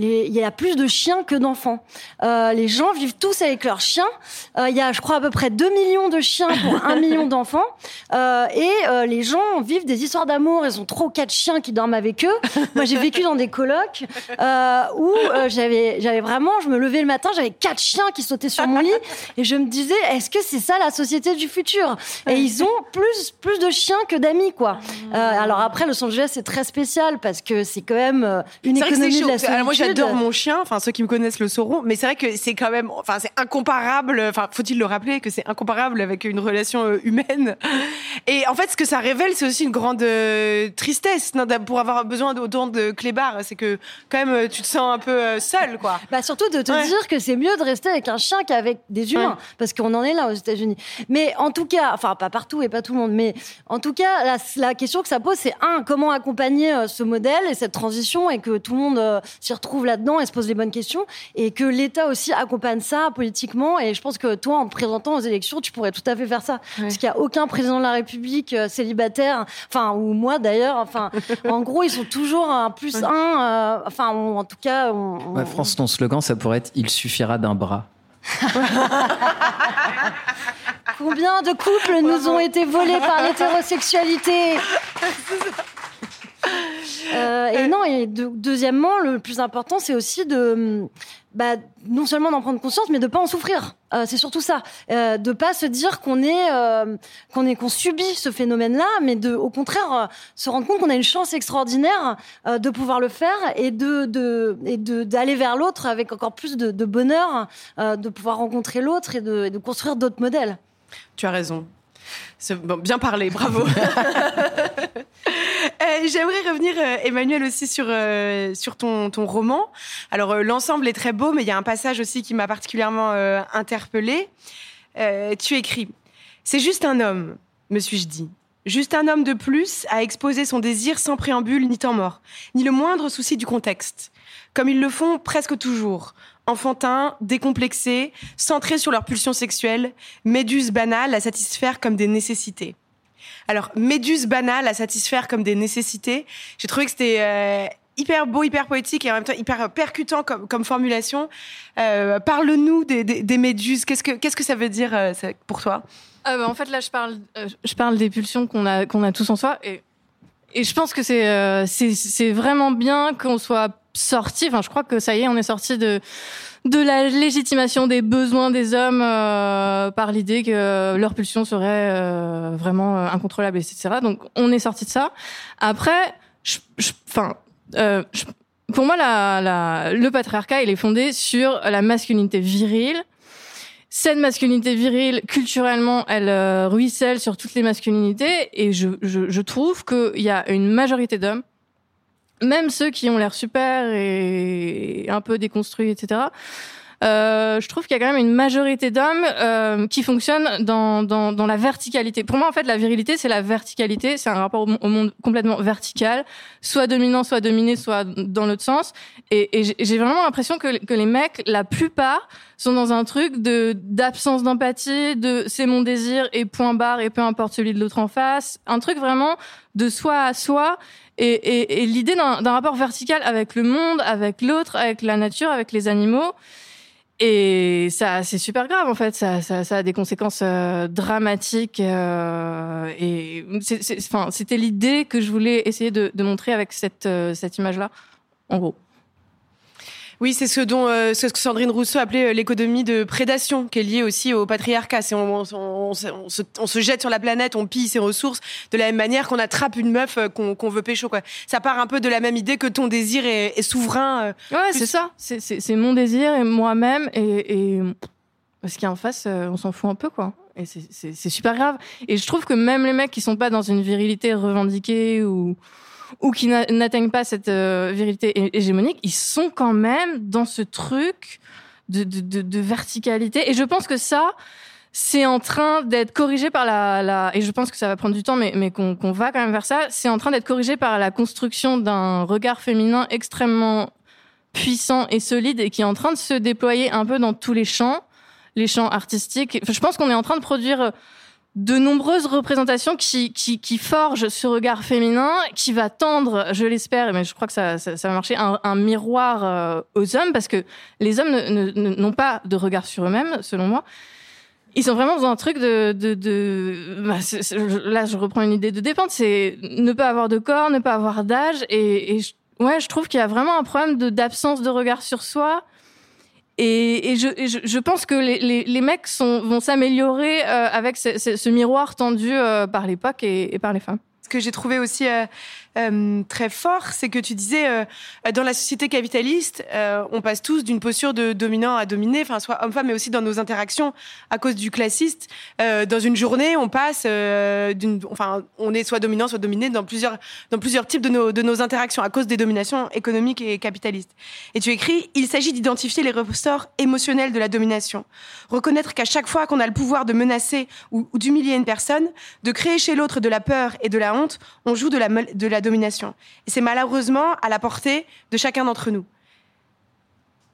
les, il y a plus de chiens que d'enfants. Euh, les gens vivent tous avec leurs chiens. Euh, il y a, je crois, à peu près 2 millions de chiens pour 1 [laughs] million d'enfants. Euh, et les gens vivent des histoires d'amour. Ils ont trois ou quatre chiens qui dorment avec eux. Moi, j'ai vécu dans des colocs où j'avais, j'avais vraiment, je me levais le matin, j'avais quatre chiens qui sautaient sur mon lit et je me disais, est-ce que c'est ça la société du futur? Et ils ont plus plus de chiens que d'amis, quoi. Euh, alors après, Los Angeles, c'est très spécial parce que c'est quand même une économie de la solitude. Alors moi, j'adore mon chien. Enfin, ceux qui me connaissent le sauront. Mais c'est vrai que c'est quand même, enfin, c'est incomparable. Enfin, faut-il le rappeler que c'est incomparable avec une relation humaine? Et en fait, ce que ça révèle, c'est aussi une grande tristesse non, pour avoir besoin d'autant de clébards c'est que quand même euh, tu te sens un peu euh, seul, quoi. Bah surtout de te dire que c'est mieux de rester avec un chien qu'avec des humains, parce qu'on en est là aux États-Unis. Mais en tout cas, enfin pas partout et pas tout le monde, mais en tout cas, la, la question que ça pose, c'est un, comment accompagner euh, ce modèle et cette transition et que tout le monde s'y retrouve là-dedans et se pose les bonnes questions et que l'État aussi accompagne ça politiquement. Et je pense que toi, en te présentant aux élections, tu pourrais tout à fait faire ça, parce qu'il y a aucun président de la République célibataire, enfin ou moi d'ailleurs, enfin [laughs] en gros, ils sont toujours un plus un euh, enfin, en tout cas. On, France, ton slogan, ça pourrait être Il suffira d'un bras. [laughs] Combien de couples nous ont été volés par [laughs] l'hétérosexualité? Euh, et non, et deuxièmement, le plus important, c'est aussi de, bah, non seulement d'en prendre conscience, mais de pas en souffrir. Euh, c'est surtout ça, euh, de pas se dire qu'on est, euh, qu'on est, qu'on subit ce phénomène-là, mais de, au contraire, euh, se rendre compte qu'on a une chance extraordinaire euh, de pouvoir le faire et de, de et de d'aller vers l'autre avec encore plus de, de bonheur, de pouvoir rencontrer l'autre et de, et de construire d'autres modèles. Tu as raison. Bien parlé, bravo. [laughs] Euh, j'aimerais revenir, euh, Emmanuel, aussi sur, euh, sur ton, ton roman. Alors, l'ensemble est très beau, mais il y a un passage aussi qui m'a particulièrement interpellée. tu écris C'est juste un homme, me suis-je dit. Juste un homme de plus à exposer son désir sans préambule ni temps mort, ni le moindre souci du contexte, comme ils le font presque toujours, enfantins, décomplexés, centrés sur leur pulsion sexuelle, méduses banales à satisfaire comme des nécessités. Alors, méduses banales à satisfaire comme des nécessités, j'ai trouvé que c'était euh, hyper beau, hyper poétique et en même temps hyper percutant comme, formulation. Euh, Parle-nous des, méduses, qu'est-ce que, ça veut dire euh, pour toi? Euh, bah, En fait, là, je parle, des pulsions qu'on a, tous en soi et je pense que c'est vraiment bien qu'on soit sorti. Enfin, je crois que ça y est, on est sorti de de la légitimation des besoins des hommes euh, par l'idée que leur pulsion serait euh, vraiment euh, incontrôlable, etc. Donc, on est sorti de ça. Après, enfin, pour moi, la, la, le patriarcat, il est fondé sur la masculinité virile. Cette masculinité virile, culturellement, elle ruisselle sur toutes les masculinités, et je, je, je trouve qu'il y a une majorité d'hommes même ceux qui ont l'air super et un peu déconstruits, etc. Euh, je trouve qu'il y a quand même une majorité d'hommes euh, qui fonctionnent dans, dans, dans, la verticalité. Pour moi, en fait, la virilité, c'est la verticalité, c'est un rapport au, monde complètement vertical, soit dominant, soit dominé, soit dans l'autre sens. Et, et j'ai vraiment l'impression que, que les mecs, la plupart, sont dans un truc de d'absence d'empathie, de c'est mon désir et point barre et peu importe celui de l'autre en face, un truc vraiment de soi à soi et, et, et l'idée d'un rapport vertical avec le monde, avec l'autre, avec la nature, avec les animaux. Et ça, c'est super grave en fait. Ça, ça, a des conséquences euh, dramatiques. Euh, et enfin, c'était l'idée que je voulais essayer de, de montrer avec cette, euh, cette image-là, en gros. Oui, c'est ce dont euh, ce que Sandrine Rousseau appelait euh, l'économie de prédation, qui est liée aussi au patriarcat. C'est on, on, se, on, se, jette sur la planète, on pille ses ressources de la même manière qu'on attrape une meuf euh, qu'on veut pécho. Quoi. Ça part un peu de la même idée que ton désir est, est souverain. ouais, c'est ça. C'est mon désir et moi-même et, et ce qui est en face, on s'en fout un peu, quoi. Et c'est super grave. Et je trouve que même les mecs qui sont pas dans une virilité revendiquée ou ou qui n'atteignent pas cette euh, vérité hégémonique, ils sont quand même dans ce truc de, verticalité. Et je pense que ça, c'est en train d'être corrigé par la, et je pense que ça va prendre du temps, mais qu'on va quand même vers ça. C'est en train d'être corrigé par la construction d'un regard féminin extrêmement puissant et solide et qui est en train de se déployer un peu dans tous les champs, les champs artistiques. je pense qu'on est en train de produire de nombreuses représentations qui, qui, qui, forgent ce regard féminin, qui va tendre, je l'espère, mais je crois que ça, ça, va marcher, un, miroir euh, aux hommes, parce que les hommes n'ont pas de regard sur eux-mêmes, selon moi. Ils sont vraiment dans un truc de... de, de bah, là, je reprends une idée de dépente, c'est ne pas avoir de corps, ne pas avoir d'âge, et, et ouais, je trouve qu'il y a vraiment un problème d'absence de regard sur soi, et, et, je, je, pense que les, les, les mecs sont, vont s'améliorer euh, avec ce, ce, miroir tendu euh, par l'époque et, et, par les femmes. Ce que j'ai trouvé aussi euh, euh, très fort, c'est que tu disais euh, dans la société capitaliste, euh, on passe tous d'une posture de dominant à dominé, enfin soit homme-femme, mais aussi dans nos interactions à cause du classiste. dans une journée, on passe d'une, enfin, on est soit dominant, soit dominé dans plusieurs dans plusieurs types de nos de nos interactions à cause des dominations économiques et capitalistes. Et tu écris, il s'agit d'identifier les ressorts émotionnels de la domination, reconnaître qu'à chaque fois qu'on a le pouvoir de menacer ou, d'humilier une personne, de créer chez l'autre de la peur et de la honte, on joue de la domination. C'est malheureusement à la portée de chacun d'entre nous.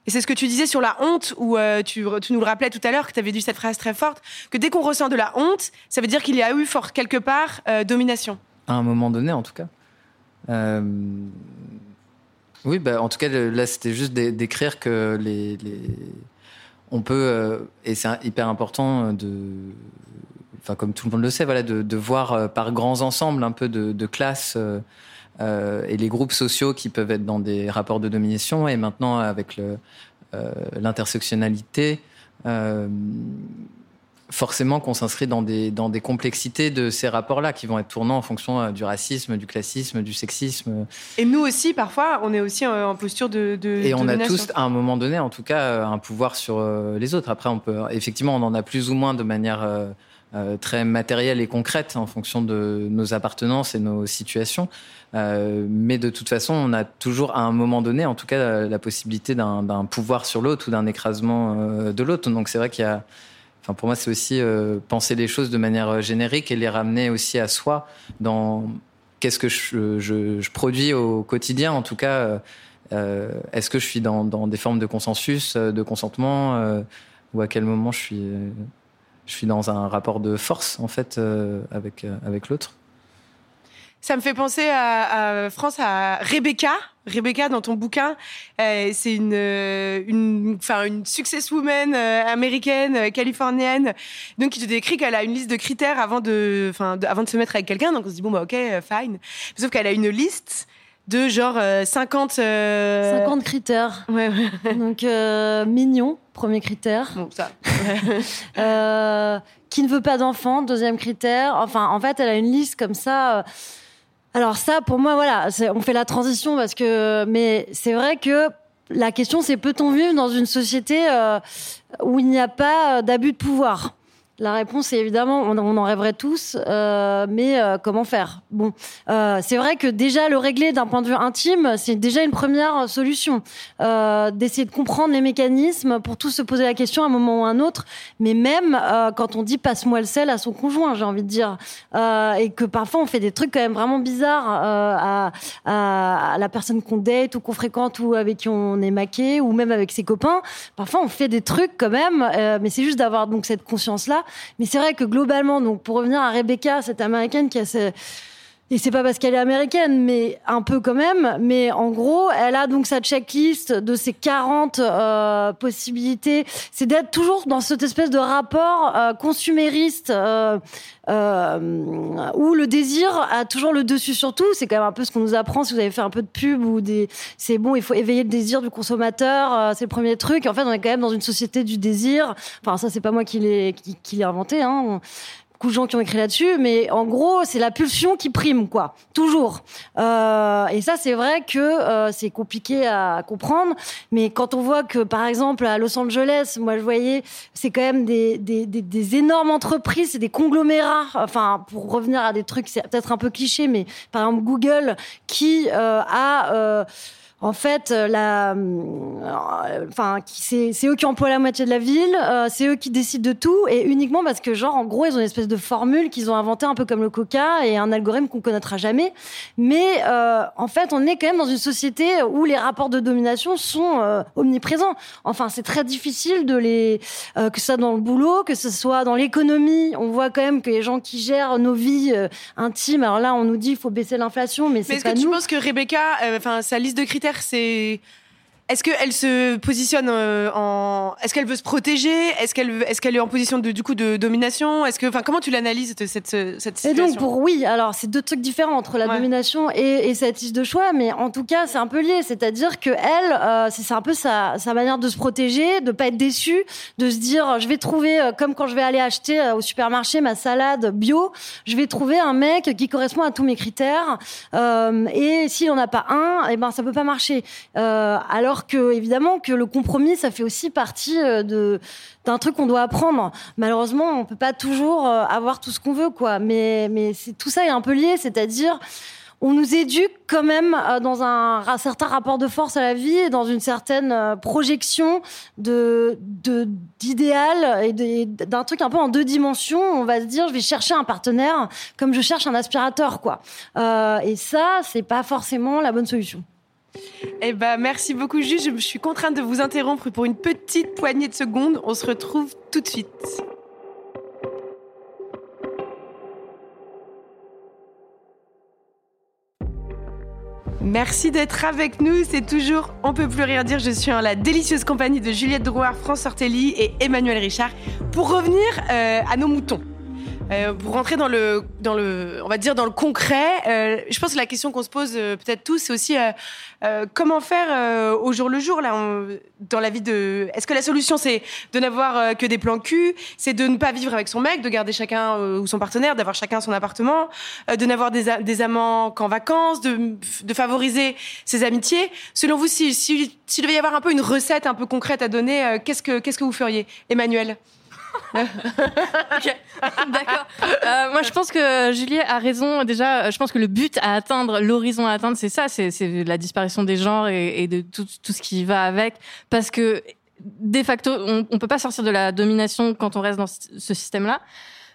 Et c'est ce que tu disais sur la honte, où euh, tu, nous le rappelais tout à l'heure, que tu avais dit cette phrase très forte, que dès qu'on ressent de la honte, ça veut dire qu'il y a eu fort, quelque part euh, domination. À un moment donné, en tout cas. Euh, oui, bah, en tout cas, là, c'était juste d'écrire que les, on peut, et c'est hyper important de, enfin comme tout le monde le sait, voilà, de, de voir par grands ensembles un peu de, de classes euh, et les groupes sociaux qui peuvent être dans des rapports de domination. Et maintenant, avec euh, l'intersectionnalité, euh, forcément qu'on s'inscrit dans des, dans des complexités de ces rapports-là qui vont être tournants en fonction du racisme, du classisme, du sexisme. Et nous aussi, parfois, on est aussi en posture de, de Et on a tous, à un moment donné, en tout cas, un pouvoir sur les autres. Après, on peut, effectivement, on en a plus ou moins de manière euh, très matérielle et concrète en fonction de nos appartenances et nos situations. Euh, mais de toute façon, on a toujours à un moment donné, en tout cas, la possibilité d'un pouvoir sur l'autre ou d'un écrasement euh, de l'autre. Donc c'est vrai qu'il y a, enfin pour moi, c'est aussi penser les choses de manière générique et les ramener aussi à soi dans qu'est-ce que je, produis au quotidien. En tout cas, est-ce que je suis dans, des formes de consensus, de consentement, ou à quel moment je suis je suis dans un rapport de force en fait euh, avec euh, avec l'autre. Ça me fait penser à, France, à Rebecca. Rebecca, dans ton bouquin, euh, c'est une, une, une successwoman américaine, californienne, donc qui te décrit qu'elle a une liste de critères avant de, enfin, avant de se mettre avec quelqu'un. Donc on se dit bon bah ok, fine. Sauf qu'elle a une liste de genre euh, 50. euh, 50 critères. Ouais, ouais. Donc, euh, mignon, premier critère. Bon, ça. [laughs] Euh, qui ne veut pas d'enfant, deuxième critère. Enfin, en fait, elle a une liste comme ça. euh. Alors ça, pour moi, voilà, c'est- on fait la transition parce que, mais c'est vrai que la question, c'est peut-on vivre dans une société euh, où il n'y a pas euh, d'abus de pouvoir? La réponse est évidemment, on, en rêverait tous, euh, mais euh, comment faire? Bon, euh, c'est vrai que déjà le régler d'un point de vue intime, c'est déjà une première solution. Euh, D'essayer de comprendre les mécanismes pour tous se poser la question à un moment ou à un autre, mais même euh, quand on dit passe-moi le sel à son conjoint, j'ai envie de dire, euh, et que parfois on fait des trucs quand même vraiment bizarres à, à, à la personne qu'on date ou qu'on fréquente ou avec qui on est maqué ou même avec ses copains. Parfois on fait des trucs quand même, mais c'est juste d'avoir donc cette conscience-là. Mais c'est vrai que globalement, donc pour revenir à Rebecca, cette américaine qui a ce et c'est pas parce qu'elle est américaine, mais un peu quand même. Mais en gros, elle a donc sa checklist de ses 40 euh, possibilités. C'est d'être toujours dans cette espèce de rapport euh, consumériste euh, euh, où le désir a toujours le dessus sur tout. C'est quand même un peu ce qu'on nous apprend si vous avez fait un peu de pub ou des. C'est bon, il faut éveiller le désir du consommateur. euh, c'est le premier truc. En fait, on est quand même dans une société du désir. Enfin, ça, c'est pas moi qui l'ai qui, qui inventé. Hein. Beaucoup de gens qui ont écrit là-dessus, mais en gros, c'est la pulsion qui prime, quoi, toujours. Euh, et ça, c'est vrai que euh, c'est compliqué à comprendre, mais quand on voit que, par exemple, à Los Angeles, moi, je voyais, c'est quand même des, des, des, des énormes entreprises, c'est des conglomérats. Enfin, pour revenir à des trucs, c'est peut-être un peu cliché, mais par exemple, Google, qui euh, a euh, en fait, euh, la, euh, enfin, c'est eux qui emploient la moitié de la ville, euh, c'est eux qui décident de tout, et uniquement parce que, genre, en gros, ils ont une espèce de formule qu'ils ont inventée un peu comme le Coca et un algorithme qu'on connaîtra jamais. Mais euh, en fait, on est quand même dans une société où les rapports de domination sont euh, omniprésents. Enfin, c'est très difficile de les, que ce soit dans le boulot, que ce soit dans l'économie. On voit quand même que les gens qui gèrent nos vies intimes. Alors là, on nous dit il faut baisser l'inflation, mais Mais c'est est-ce pas que tu nous. penses que Rebecca, enfin, sa liste de critères, c'est. Est-ce qu'elle se positionne euh, en. Est-ce qu'elle veut se protéger? Est-ce qu'elle est en position de, du coup, de domination? Est-ce que. Enfin, comment tu l'analyses, cette, cette, cette Et situation? donc pour oui, alors c'est deux trucs différents entre la Ouais. domination et, et cette liste de choix, mais en tout cas c'est un peu lié, c'est-à-dire que elle, euh, c'est un peu sa, sa manière de se protéger, de pas être déçue, de se dire je vais trouver euh, comme quand je vais aller acheter au supermarché ma salade bio, je vais trouver un mec qui correspond à tous mes critères, et s'il en a pas un, et ben ça peut pas marcher. Euh, alors que évidemment que le compromis ça fait aussi partie euh, de d'un truc qu'on doit apprendre. Malheureusement, on peut pas toujours euh, avoir tout ce qu'on veut, quoi. Mais, mais c'est, tout ça est un peu lié, c'est-à-dire, on nous éduque quand même euh, dans un, certain rapport de force à la vie et dans une certaine projection d'idéal et d'un truc un peu en deux dimensions. On va se dire, je vais chercher un partenaire comme je cherche un aspirateur, quoi. Et ça, c'est pas forcément la bonne solution. Eh ben, merci beaucoup, Jules. Je suis contrainte de vous interrompre pour une petite poignée de secondes. On se retrouve tout de suite. Merci d'être avec nous. C'est toujours On peut plus rien dire. Je suis en la délicieuse compagnie de Juliette Drouard, France Ortelli et Emmanuel Richard pour revenir euh, à nos moutons. Euh, pour rentrer dans le, dans le, on va dire dans le concret, euh, je pense que la question qu'on se pose euh, peut-être tous, c'est aussi euh, euh, comment faire au jour le jour là, on- dans la vie de. Est-ce que la solution c'est de n'avoir que des plans cul, c'est de ne pas vivre avec son mec, de garder chacun ou son partenaire, d'avoir chacun son appartement, de n'avoir des, des amants qu'en vacances, de, de favoriser ses amitiés. Selon vous, si, si, s'il devait y avoir un peu une recette un peu concrète à donner, qu'est-ce que qu'est-ce que vous feriez, Emmanuel? [laughs] D'accord. Euh, moi, je pense que Julie a raison. Déjà, je pense que le but à atteindre, l'horizon à atteindre, c'est ça, c'est la disparition des genres et, de tout, ce qui va avec. Parce que, de facto, on, on peut pas sortir de la domination quand on reste dans ce système-là.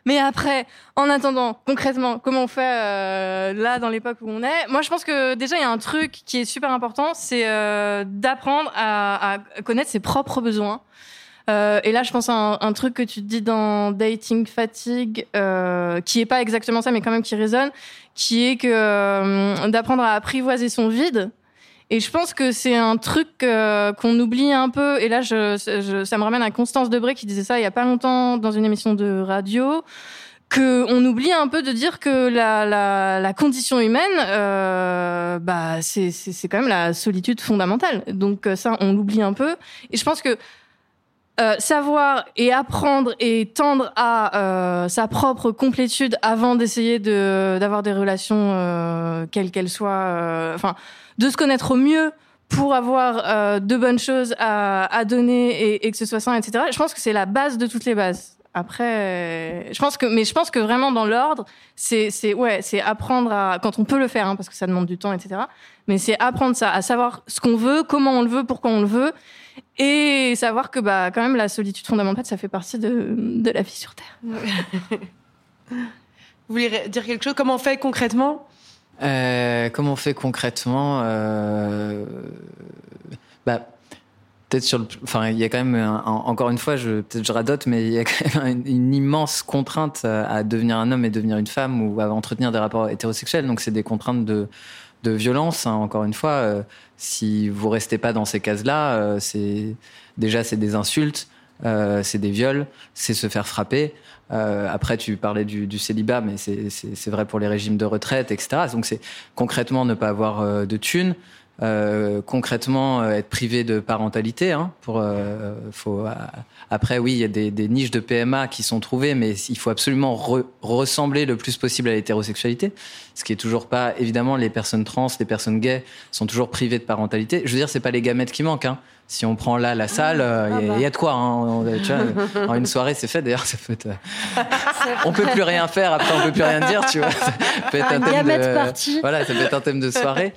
Mais après, en attendant, concrètement, comment on fait euh, là dans l'époque où on est Moi, je pense que déjà il y a un truc qui est super important, c'est euh, d'apprendre à connaître ses propres besoins. Euh, et là, je pense à un, truc que tu dis dans Dating Fatigue, euh, qui est pas exactement ça, mais quand même qui résonne, qui est que euh, d'apprendre à apprivoiser son vide. Et je pense que c'est un truc qu'on oublie un peu. Et là, ça me ramène à Constance Debré qui disait ça il y a pas longtemps dans une émission de radio que on oublie un peu de dire que la, condition humaine, bah c'est quand même la solitude fondamentale. Donc ça, on l'oublie un peu. Et je pense que euh, savoir et apprendre et tendre à euh, sa propre complétude avant d'essayer de d'avoir des relations euh, quelles qu'elles soient, euh, enfin de se connaître au mieux pour avoir euh, de bonnes choses à, à donner et, et que ce soit sain, etc. Je pense que c'est la base de toutes les bases. Après, euh, je pense que, mais je pense que vraiment dans l'ordre, c'est, c'est, ouais, c'est apprendre à, quand on peut le faire, hein, parce que ça demande du temps, etc. Mais c'est apprendre ça, à savoir ce qu'on veut, comment on le veut, pourquoi on le veut, et savoir que, bah, quand même, la solitude fondamentale, ça fait partie de, de la vie sur Terre. [laughs] Vous voulez dire quelque chose? Comment on fait concrètement? Euh, comment on fait concrètement? Euh, bah, Peut-être sur le, enfin, il y a quand même, encore une fois, je, peut-être je radote, mais il y a quand même une, immense contrainte à, devenir un homme et devenir une femme ou à entretenir des rapports hétérosexuels. Donc, c'est des contraintes de, de violence. hein, encore une fois, euh, si vous restez pas dans ces cases-là, euh, c'est déjà c'est des insultes, euh, c'est des viols, c'est se faire frapper. Euh, après, tu parlais du, du célibat, mais c'est- c'est c'est vrai pour les régimes de retraite, etc. Donc, c'est concrètement ne pas avoir de thunes, euh, concrètement euh, être privé de parentalité. Hein, pour, euh, faut, euh, après, oui, il y a des, des niches de PMA qui sont trouvées, mais il faut absolument re- ressembler le plus possible à l'hétérosexualité, ce qui est toujours pas évidemment les personnes trans, les personnes gays sont toujours privées de parentalité. Je veux dire, c'est pas les gamètes qui manquent. Hein. Si on prend là la salle, euh, il y a- il y, a de quoi. Hein. Tu vois, [laughs] en une soirée, c'est fait. D'ailleurs, ça peut être. euh, on peut plus rien faire. Après, on peut plus rien dire. Tu vois, ça peut être un thème de. party. Voilà, ça peut être un thème de soirée.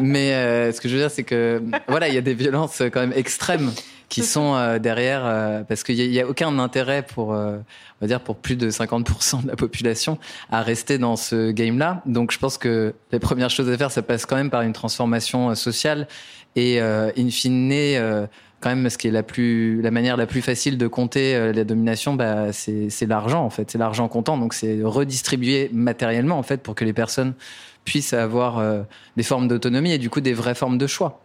Mais euh, ce que je veux dire, c'est que voilà, il y a des violences euh, quand même extrêmes qui sont euh, derrière, euh, parce qu'il n'y a, aucun intérêt pour, euh, on va dire, pour plus de 50% de la population à rester dans ce game-là. Donc, je pense que les premières choses à faire, ça passe quand même par une transformation euh, sociale et, euh, in fine, euh, quand même, ce qui est la plus, la manière la plus facile de compter euh, la domination, bah, c'est l'argent en fait, c'est l'argent comptant. Donc, c'est redistribuer matériellement en fait pour que les personnes puissent avoir des formes d'autonomie et du coup des vraies formes de choix.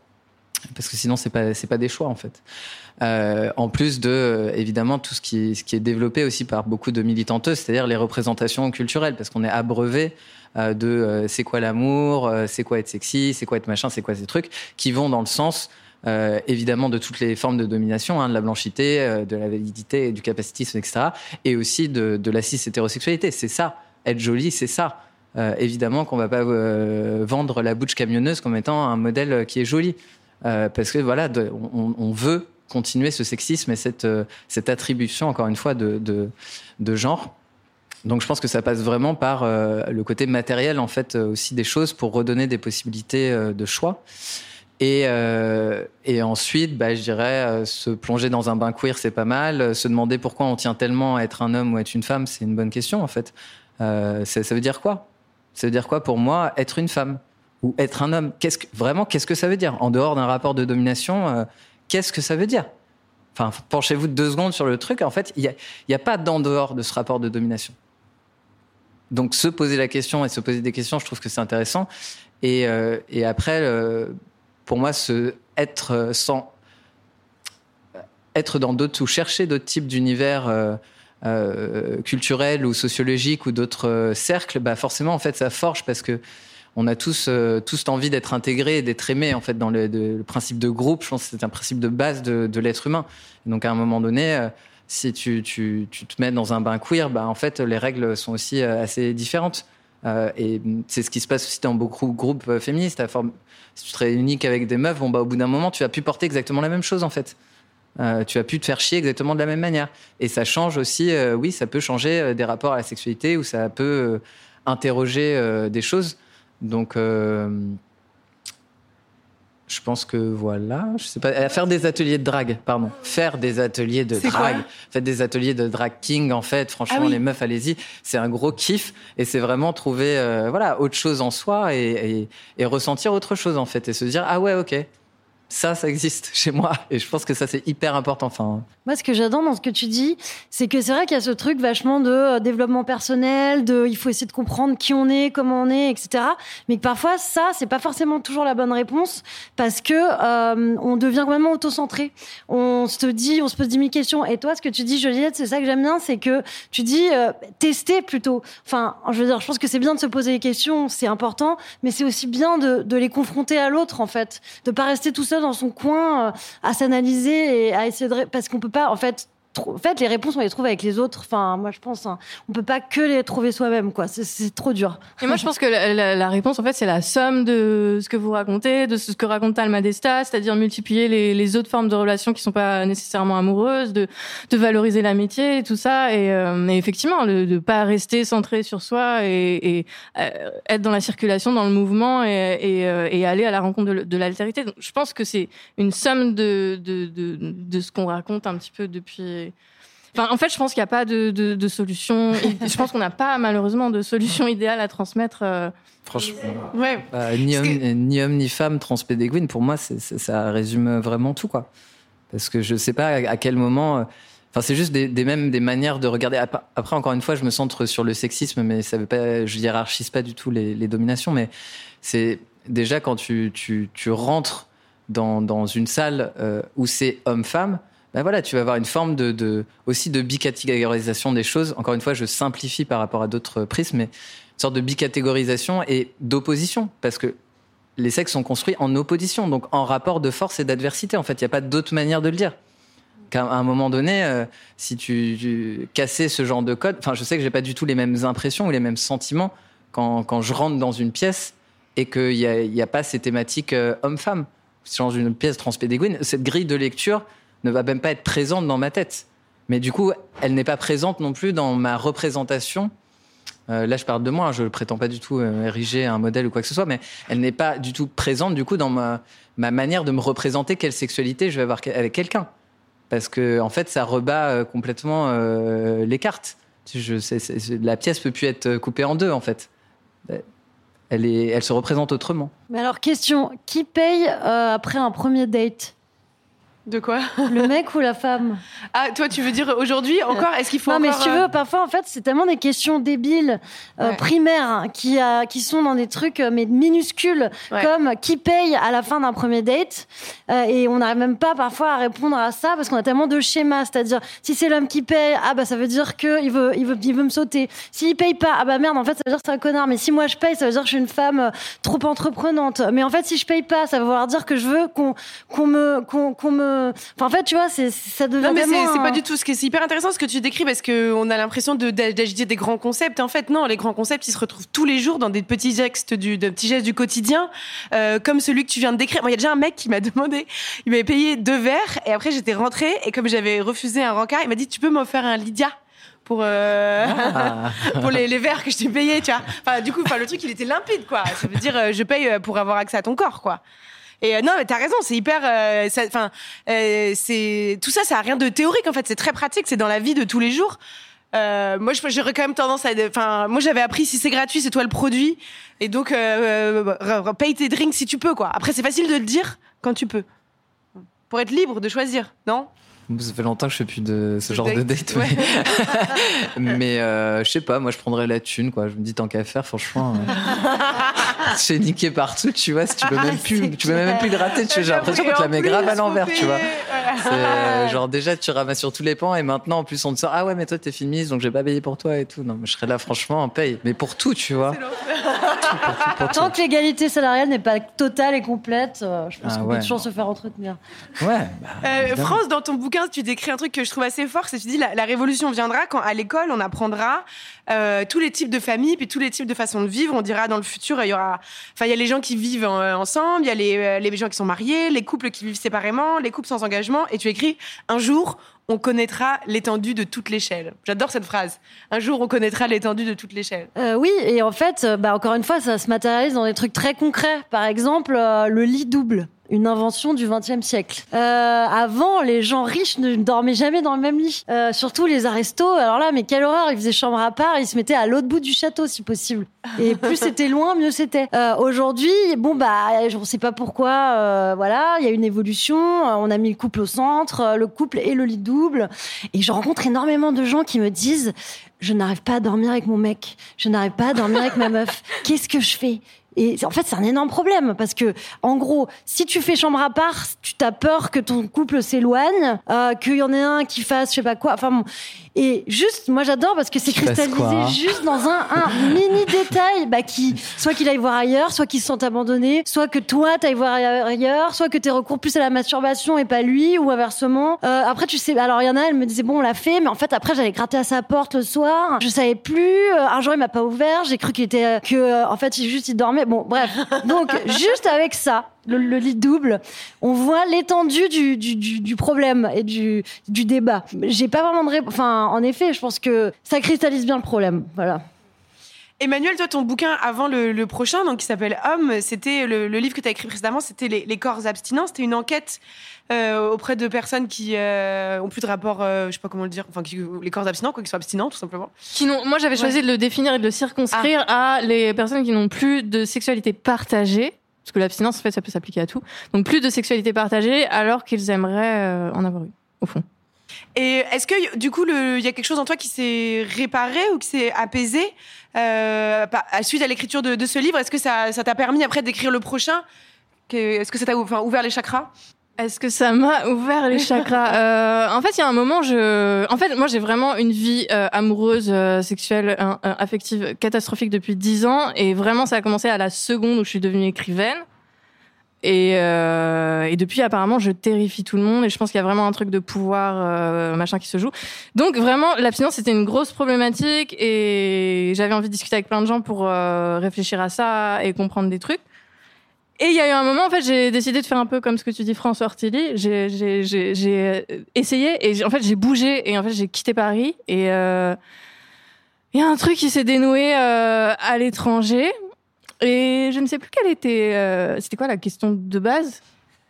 Parce que sinon, c'est pas pas des choix en fait. En plus de évidemment tout ce qui ce qui est développé aussi par beaucoup de militanteuses, c'est-à-dire les représentations culturelles, parce qu'on est abreuvé de euh, c'est quoi l'amour, euh, c'est quoi être sexy, c'est quoi être machin, c'est quoi ces trucs qui vont dans le sens euh, évidemment de toutes les formes de domination, hein, de la blanchité, euh, de la validité, du capacitisme, etc. Et aussi de, la cis-hétérosexualité. C'est ça. Être jolie, c'est ça. Euh, évidemment qu'on va pas euh, vendre la bouche camionneuse comme étant un modèle qui est joli. Euh, parce que voilà, on, veut continuer ce sexisme et cette, euh, attribution, encore une fois, de genre. Donc je pense que ça passe vraiment par euh, le côté matériel, en fait, euh, aussi des choses pour redonner des possibilités euh, de choix. Et, ensuite, bah, je dirais, se plonger dans un bain queer, c'est pas mal. Se demander pourquoi on tient tellement à être un homme ou être une femme, c'est une bonne question, en fait. Ça, veut dire quoi? Ça veut dire quoi pour moi, être une femme ou être un homme? Vraiment, qu'est-ce que ça veut dire? En dehors d'un rapport de domination, qu'est-ce que ça veut dire? Enfin, penchez-vous deux secondes sur le truc. En fait, il n'y a pas d'en dehors de ce rapport de domination. Donc, se poser la question et se poser des questions, je trouve que c'est intéressant. Et, euh, après, euh, pour moi, se, être euh, sans être dans d'autres ou chercher d'autres types d'univers culturels ou sociologiques ou d'autres cercles, bah forcément en fait ça forge parce que on a tous tous envie d'être intégrés d'être aimés en fait dans le, principe de groupe. Je pense que c'est un principe de base de, l'être humain. Donc à un moment donné, si tu, tu, tu te mets dans un bain queer, bah en fait les règles sont aussi euh, assez différentes. Euh, et c'est ce qui se passe aussi dans beaucoup de groupes euh, féministes. Si tu te réunis qu'avec des meufs, bah au bout d'un moment, tu vas plus porter exactement la même chose en fait. Tu vas plus te faire chier exactement de la même manière. Et ça change aussi, oui, ça peut changer des rapports à la sexualité ou ça peut interroger des choses. Donc, je pense que voilà, je sais pas, euh, faire des ateliers de drague, pardon, faire des ateliers de drague, faites des ateliers de drag king en fait. Franchement, Ah oui. les meufs, allez-y, c'est un gros kiff. Et c'est vraiment trouver euh, voilà autre chose en soi et, et, et ressentir autre chose en fait. Et se dire ah ouais ok ça, ça existe chez moi. Et je pense que ça, c'est hyper important. Enfin, Moi, ce que j'adore dans ce que tu dis, c'est que c'est vrai qu'il y a ce truc vachement de euh, développement personnel, de il faut essayer de comprendre qui on est, comment on est, etc. Mais que parfois, ça, c'est pas forcément toujours la bonne réponse parce que euh, on devient complètement auto-centré. On se dit, on se pose 10 000 questions. Et toi, ce que tu dis, Juliette, c'est ça que j'aime bien, c'est que tu dis euh, tester plutôt. Enfin, je veux dire, je pense que c'est bien de se poser les questions, c'est important, mais c'est aussi bien de, de les confronter à l'autre, en fait, de pas rester tout seul dans son coin euh, à s'analyser et à essayer de parce qu'on peut pas, en fait. En fait, les réponses, on les trouve avec les autres. Enfin, moi, je pense, hein, on peut pas que les trouver soi-même, quoi. C'est- trop dur. Et moi, je pense que la, réponse, en fait, c'est la somme de ce que vous racontez, de ce que raconte Talma Desta, c'est-à-dire multiplier les, autres formes de relations qui sont pas nécessairement amoureuses, de, de valoriser l'amitié tout ça. Et, euh, et effectivement, le- de pas rester centré sur soi et, euh, être dans la circulation, dans le mouvement et, euh, aller à la rencontre de, de l'altérité. Je pense que c'est une somme de ce qu'on raconte un petit peu depuis. Enfin, en fait, je pense qu'il n'y a pas de, de, de solution. Je pense qu'on n'a pas malheureusement de solution idéale à transmettre. euh, franchement, Ouais. bah, ni, homme, ni homme ni femme transpédéguine, pour moi, c'est- c'est- ça résume vraiment tout, quoi. Parce que je sais pas à, quel moment. euh, Enfin, c'est juste des, des mêmes des manières de regarder. Après, après, encore une fois, je me centre sur le sexisme, mais ça veut pas. Je hiérarchise pas du tout les, les dominations, mais c'est déjà quand tu, tu, tu rentres dans, dans une salle euh, où c'est homme-femme. Ben voilà, tu vas avoir une forme de, aussi de bicatégorisation des choses. Encore une fois, je simplifie par rapport à d'autres prismes, mais une sorte de bicatégorisation et d'opposition, parce que les sexes sont construits en opposition, donc en rapport de force et d'adversité. En fait, il n'y a pas d'autre manière de le dire. Qu'à un moment donné, euh, si tu, tu cassais ce genre de code, enfin, je sais que j'ai pas du tout les mêmes impressions ou les mêmes sentiments quand, quand je rentre dans une pièce et qu'il n'y a, a pas ces thématiques euh, homme-femme. Si je change une pièce transpédéguine, cette grille de lecture ne va même pas être présente dans ma tête. Mais du coup, elle n'est pas présente non plus dans ma représentation. Euh, là, je parle de moi, hein, je ne prétends pas du tout euh, ériger un modèle ou quoi que ce soit, mais elle n'est pas du tout présente du coup dans ma, ma manière de me représenter quelle sexualité je vais avoir avec quelqu'un. Parce que en fait, ça rebat euh, complètement euh, les cartes. Je, la pièce peut plus être coupée en deux en fait. Elle, elle se représente autrement. Mais alors, question qui paye euh, après un premier date? De quoi Le mec ou la femme Ah, toi, tu veux dire aujourd'hui encore? Est-ce qu'il faut Non, mais si tu euh, veux, parfois, en fait, c'est tellement des questions débiles, euh, Ouais. primaires, hein, qui, euh, qui sont dans des trucs euh, mais minuscules, Ouais. comme qui paye à la fin d'un premier date. Euh, et on n'arrive même pas parfois à répondre à ça parce qu'on a tellement de schémas. C'est-à-dire, si c'est l'homme qui paye, ah bah ça veut dire qu'il veut, il veut, il veut me sauter. S'il paye pas, ah bah merde, en fait, ça veut dire que c'est un connard. Mais si moi je paye, ça veut dire que je suis une femme euh, trop entreprenante. Mais en fait, si je paye pas, ça veut vouloir dire que je veux qu'on qu'on me, qu'on qu'on me. Enfin, en fait, tu vois, c'est ça devient Non, mais c'est un- pas du tout ce que c'est hyper intéressant ce que tu décris parce qu'on a l'impression de- d'agiter des grands concepts. En fait, non, les grands concepts, ils se retrouvent tous les jours dans des petits gestes du, de petits gestes du quotidien, euh, comme celui que tu viens de décrire. Moi, il y a déjà un mec qui m'a [laughs] demandé, il m'avait payé deux verres et après j'étais rentrée et comme j'avais refusé un rencard, il m'a dit tu peux m'offrir un Lydia pour euh, Ah. [laughs] pour les, les verres que je t'ai payés, tu vois. Enfin, du coup, enfin, le truc, il était limpide, quoi. Ça veut dire, euh, je paye pour avoir accès à ton corps, quoi. Et euh, non, mais t'as raison, c'est hyper. euh, Enfin, euh, c'est tout ça, ça a rien de théorique en fait. C'est très pratique, c'est dans la vie de tous les jours. Euh, moi, j'aurais quand même tendance à. Enfin, moi, j'avais appris si c'est gratuit, c'est toi le produit, et donc paye tes drinks si tu peux, quoi. Après, c'est facile de le dire quand tu peux, pour être libre de choisir, non? Ça fait longtemps que je fais plus de ce genre de date, ouais. Mais, [laughs] mais, euh, je sais pas, moi je prendrais la thune, quoi. Je me dis tant qu'à faire, franchement. euh, [laughs] c'est niqué partout, tu vois. Si tu peux même plus, tu peux même plus le rater. Tu vois, j'ai l'impression qu'on te la met grave à l'envers, tu vois. C'est [laughs] genre déjà tu ramasses sur tous les pans et maintenant en plus on te sort ah ouais mais toi t'es féministe donc j'ai pas payé pour toi et tout. Non mais je serais là franchement en paye. Mais pour tout, tu vois. Pour tout. Tant que l'égalité salariale n'est pas totale et complète, euh, je pense Ah qu'on ouais. peut toujours se faire entretenir. Ouais. bah, Euh. France, dans ton bouquin, tu décris un truc que je trouve assez fort, c'est que tu dis la, la révolution viendra quand à l'école on apprendra euh, tous les types de familles puis tous les types de façons de vivre. On dira dans le futur il y aura, enfin il y a les gens qui vivent en- ensemble, il y a les, les gens qui sont mariés, les couples qui vivent séparément, les couples sans engagement. Et tu écris un jour on connaîtra l'étendue de toute l'échelle. J'adore cette phrase. Un jour on connaîtra l'étendue de toute l'échelle. Euh, oui, et en fait, euh, bah, encore une fois, ça se matérialise dans des trucs très concrets. Par exemple, euh, le lit double. Une invention du XXe siècle. Euh, avant, les gens riches ne dormaient jamais dans le même lit. Euh, surtout les arestos. Alors là, mais quelle horreur Ils faisaient chambre à part. Ils se mettaient à l'autre bout du château, si possible. Et [laughs] plus c'était loin, mieux c'était. Euh, Aujourd'hui, bon bah, je ne sais pas pourquoi. voilà, il y a une évolution. On a mis le couple au centre, le couple et le lit double. Et je rencontre énormément de gens qui me disent je n'arrive pas à dormir avec mon mec, je n'arrive pas à dormir avec ma meuf. Qu'est-ce que je fais? Et en fait, c'est un énorme problème parce que, en gros, si tu fais chambre à part, tu t'as peur que ton couple s'éloigne, euh, qu'il y en ait un qui fasse, je sais pas quoi. Enfin, bon. Et juste, moi, j'adore parce que c'est cristallisé quoi juste dans un, un [laughs] mini détail, bah, qui, soit qu'il aille voir ailleurs, soit qu'il se sente abandonné, soit que toi, t'ailles voir ailleurs, soit que t'aies recours plus à la masturbation et pas lui, ou inversement. Euh, après, tu sais, alors il y en a, elle me disait, bon, on l'a fait, mais en fait, après, j'allais gratter à sa porte le soir, je savais plus, euh, un jour, il m'a pas ouvert, j'ai cru qu'il était, euh, que, en fait, il juste, il dormait. Bon, bref. Donc, [laughs] juste avec ça, le, le lit double, on voit l'étendue du, du, du, du problème et du, du débat. J'ai pas vraiment de réponse. Enfin, en effet, je pense que ça cristallise bien le problème. Voilà. Emmanuel, toi, ton bouquin avant le, le prochain, donc qui s'appelle Homme, c'était le, le livre que tu as écrit précédemment, c'était les, les corps abstinents. C'était une enquête euh, auprès de personnes qui euh, ont plus de rapport, euh, je sais pas comment le dire, enfin, qui, les corps abstinents, quoi, qui sont abstinents, tout simplement. Qui n'ont- moi, j'avais choisi de le définir et de le circonscrire à les personnes qui n'ont plus de sexualité partagée. Parce que l'abstinence, en fait, ça peut s'appliquer à tout. Donc, plus de sexualité partagée alors qu'ils aimeraient euh, en avoir eu, au fond. Et est-ce que du coup, il y a quelque chose en toi qui s'est réparé ou qui s'est apaisé euh, suite à l'écriture de, de ce livre? Est-ce que ça t'a permis après d'écrire le prochain? Est-ce que ça t'a enfin, ouvert les chakras? Est-ce que ça m'a [laughs] ouvert les chakras? [laughs] Euh, En fait, il y a un moment, je, en fait, moi, j'ai vraiment une vie euh, amoureuse, euh, sexuelle, euh, affective catastrophique depuis dix ans, et vraiment, ça a commencé à la seconde où je suis devenue écrivaine. Et, euh, et depuis, apparemment, je terrifie tout le monde, et je pense qu'il y a vraiment un truc de pouvoir, euh, machin, qui se joue. Donc, vraiment, l'abstinence, c'était une grosse problématique, et j'avais envie de discuter avec plein de gens pour euh, réfléchir à ça et comprendre des trucs. Et il y a eu un moment, en fait, j'ai décidé de faire un peu comme ce que tu dis, François Ortilli. J'ai, essayé et en fait, j'ai bougé et en fait, j'ai quitté Paris. Et il y a un truc qui s'est dénoué à l'étranger. Et je ne sais plus quelle était. euh, c'était quoi la question de base?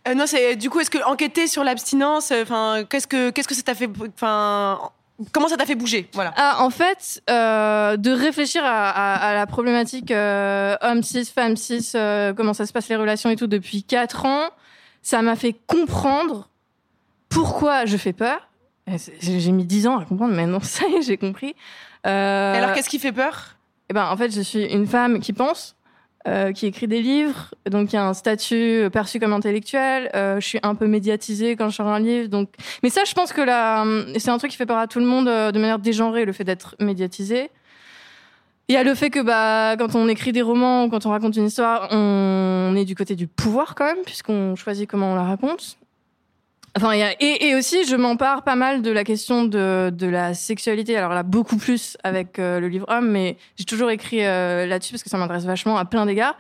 Euh, Non, c'est du coup, est-ce que enquêter sur l'abstinence, euh, enfin, qu'est-ce que qu'est-ce que ça t'a fait, enfin, comment ça t'a fait bouger? Voilà. Ah, en fait, euh, de réfléchir à, à- à la problématique homme cis, femme cis, comment ça se passe les relations et tout depuis quatre ans, ça m'a fait comprendre pourquoi je fais peur. J'ai mis dix ans à comprendre, mais non, [laughs] ça y est, j'ai compris. Et alors, qu'est-ce qui fait peur? eh ben, en fait, je suis une femme qui pense, euh, qui écrit des livres, donc il y a un statut perçu comme intellectuel. Euh, je suis un peu médiatisée quand je sors un livre, donc. Mais ça, je pense que là, c'est un truc qui fait peur à tout le monde euh, de manière dégenrée, le fait d'être médiatisé. Il y a le fait que bah, quand on écrit des romans ou quand on raconte une histoire, on est du côté du pouvoir quand même, puisqu'on choisit comment on la raconte. Enfin, et, aussi, je m'empare pas mal de la question de, la sexualité. Alors là, beaucoup plus avec euh, le livre Homme, mais j'ai toujours écrit euh, là-dessus parce que ça m'intéresse vachement à plein d'égards.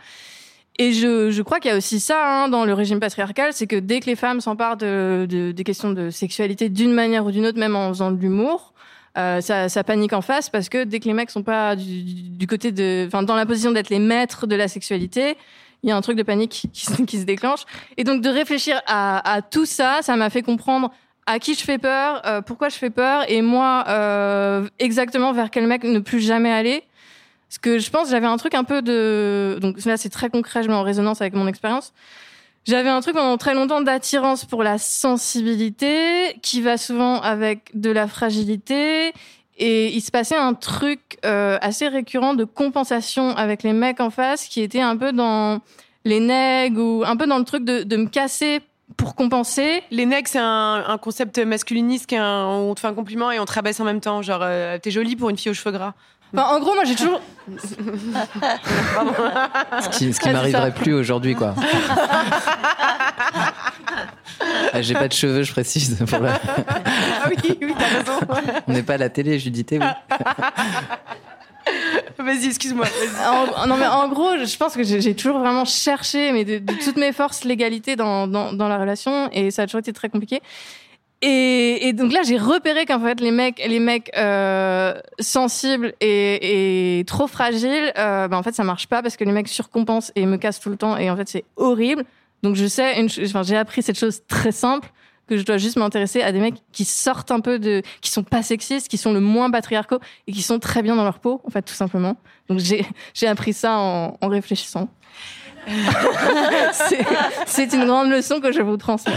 Et je, crois qu'il y a aussi ça hein, dans le régime patriarcal, c'est que dès que les femmes s'emparent de, de- des questions de sexualité d'une manière ou d'une autre, même en faisant de l'humour, euh, ça, panique en face parce que dès que les mecs sont pas du côté de, enfin, dans la position d'être les maîtres de la sexualité, il y a un truc de panique qui, se- déclenche. Et donc de réfléchir à, tout ça, ça m'a fait comprendre à qui je fais peur, euh, pourquoi je fais peur, et moi euh, exactement vers quel mec ne plus jamais aller. Parce que je pense j'avais un truc un peu de, donc là c'est très concret, je mets en résonance avec mon expérience. J'avais un truc pendant très longtemps d'attirance pour la sensibilité, qui va souvent avec de la fragilité. Et il se passait un truc euh, assez récurrent de compensation avec les mecs en face, qui était un peu dans les nègres ou un peu dans le truc de, me casser pour compenser. Les nègres, c'est un, concept masculiniste qui on te fait un compliment et on te rabaisse en même temps. Genre, euh, t'es jolie pour une fille aux cheveux gras. Enfin, en gros, moi j'ai toujours. [laughs] Ce qui, ce qui m'arriverait plus aujourd'hui, quoi. Ah, J'ai pas de cheveux, je précise. pour la- Ah oui, oui, t'as raison. On n'est pas à la télé, Judith, oui. Vas-y, excuse-moi. En- non mais en gros, je pense que j'ai j'ai toujours vraiment cherché, mais de, de toutes mes forces, l'égalité dans, dans, dans la relation, et ça a toujours été très compliqué. Et, et donc là, j'ai repéré qu'en fait, les mecs, les mecs euh, sensibles et, et trop fragiles, euh, bah, en fait, ça marche pas parce que les mecs surcompensent et me cassent tout le temps, et en fait, c'est horrible. Donc je sais, une, enfin, j'ai appris cette chose très simple que je dois juste m'intéresser à des mecs qui sortent un peu de, qui sont pas sexistes, qui sont le moins patriarcaux et qui sont très bien dans leur peau, en fait, tout simplement. Donc j'ai, j'ai appris ça en, en réfléchissant. [laughs] c'est, une grande leçon que je vous transmets.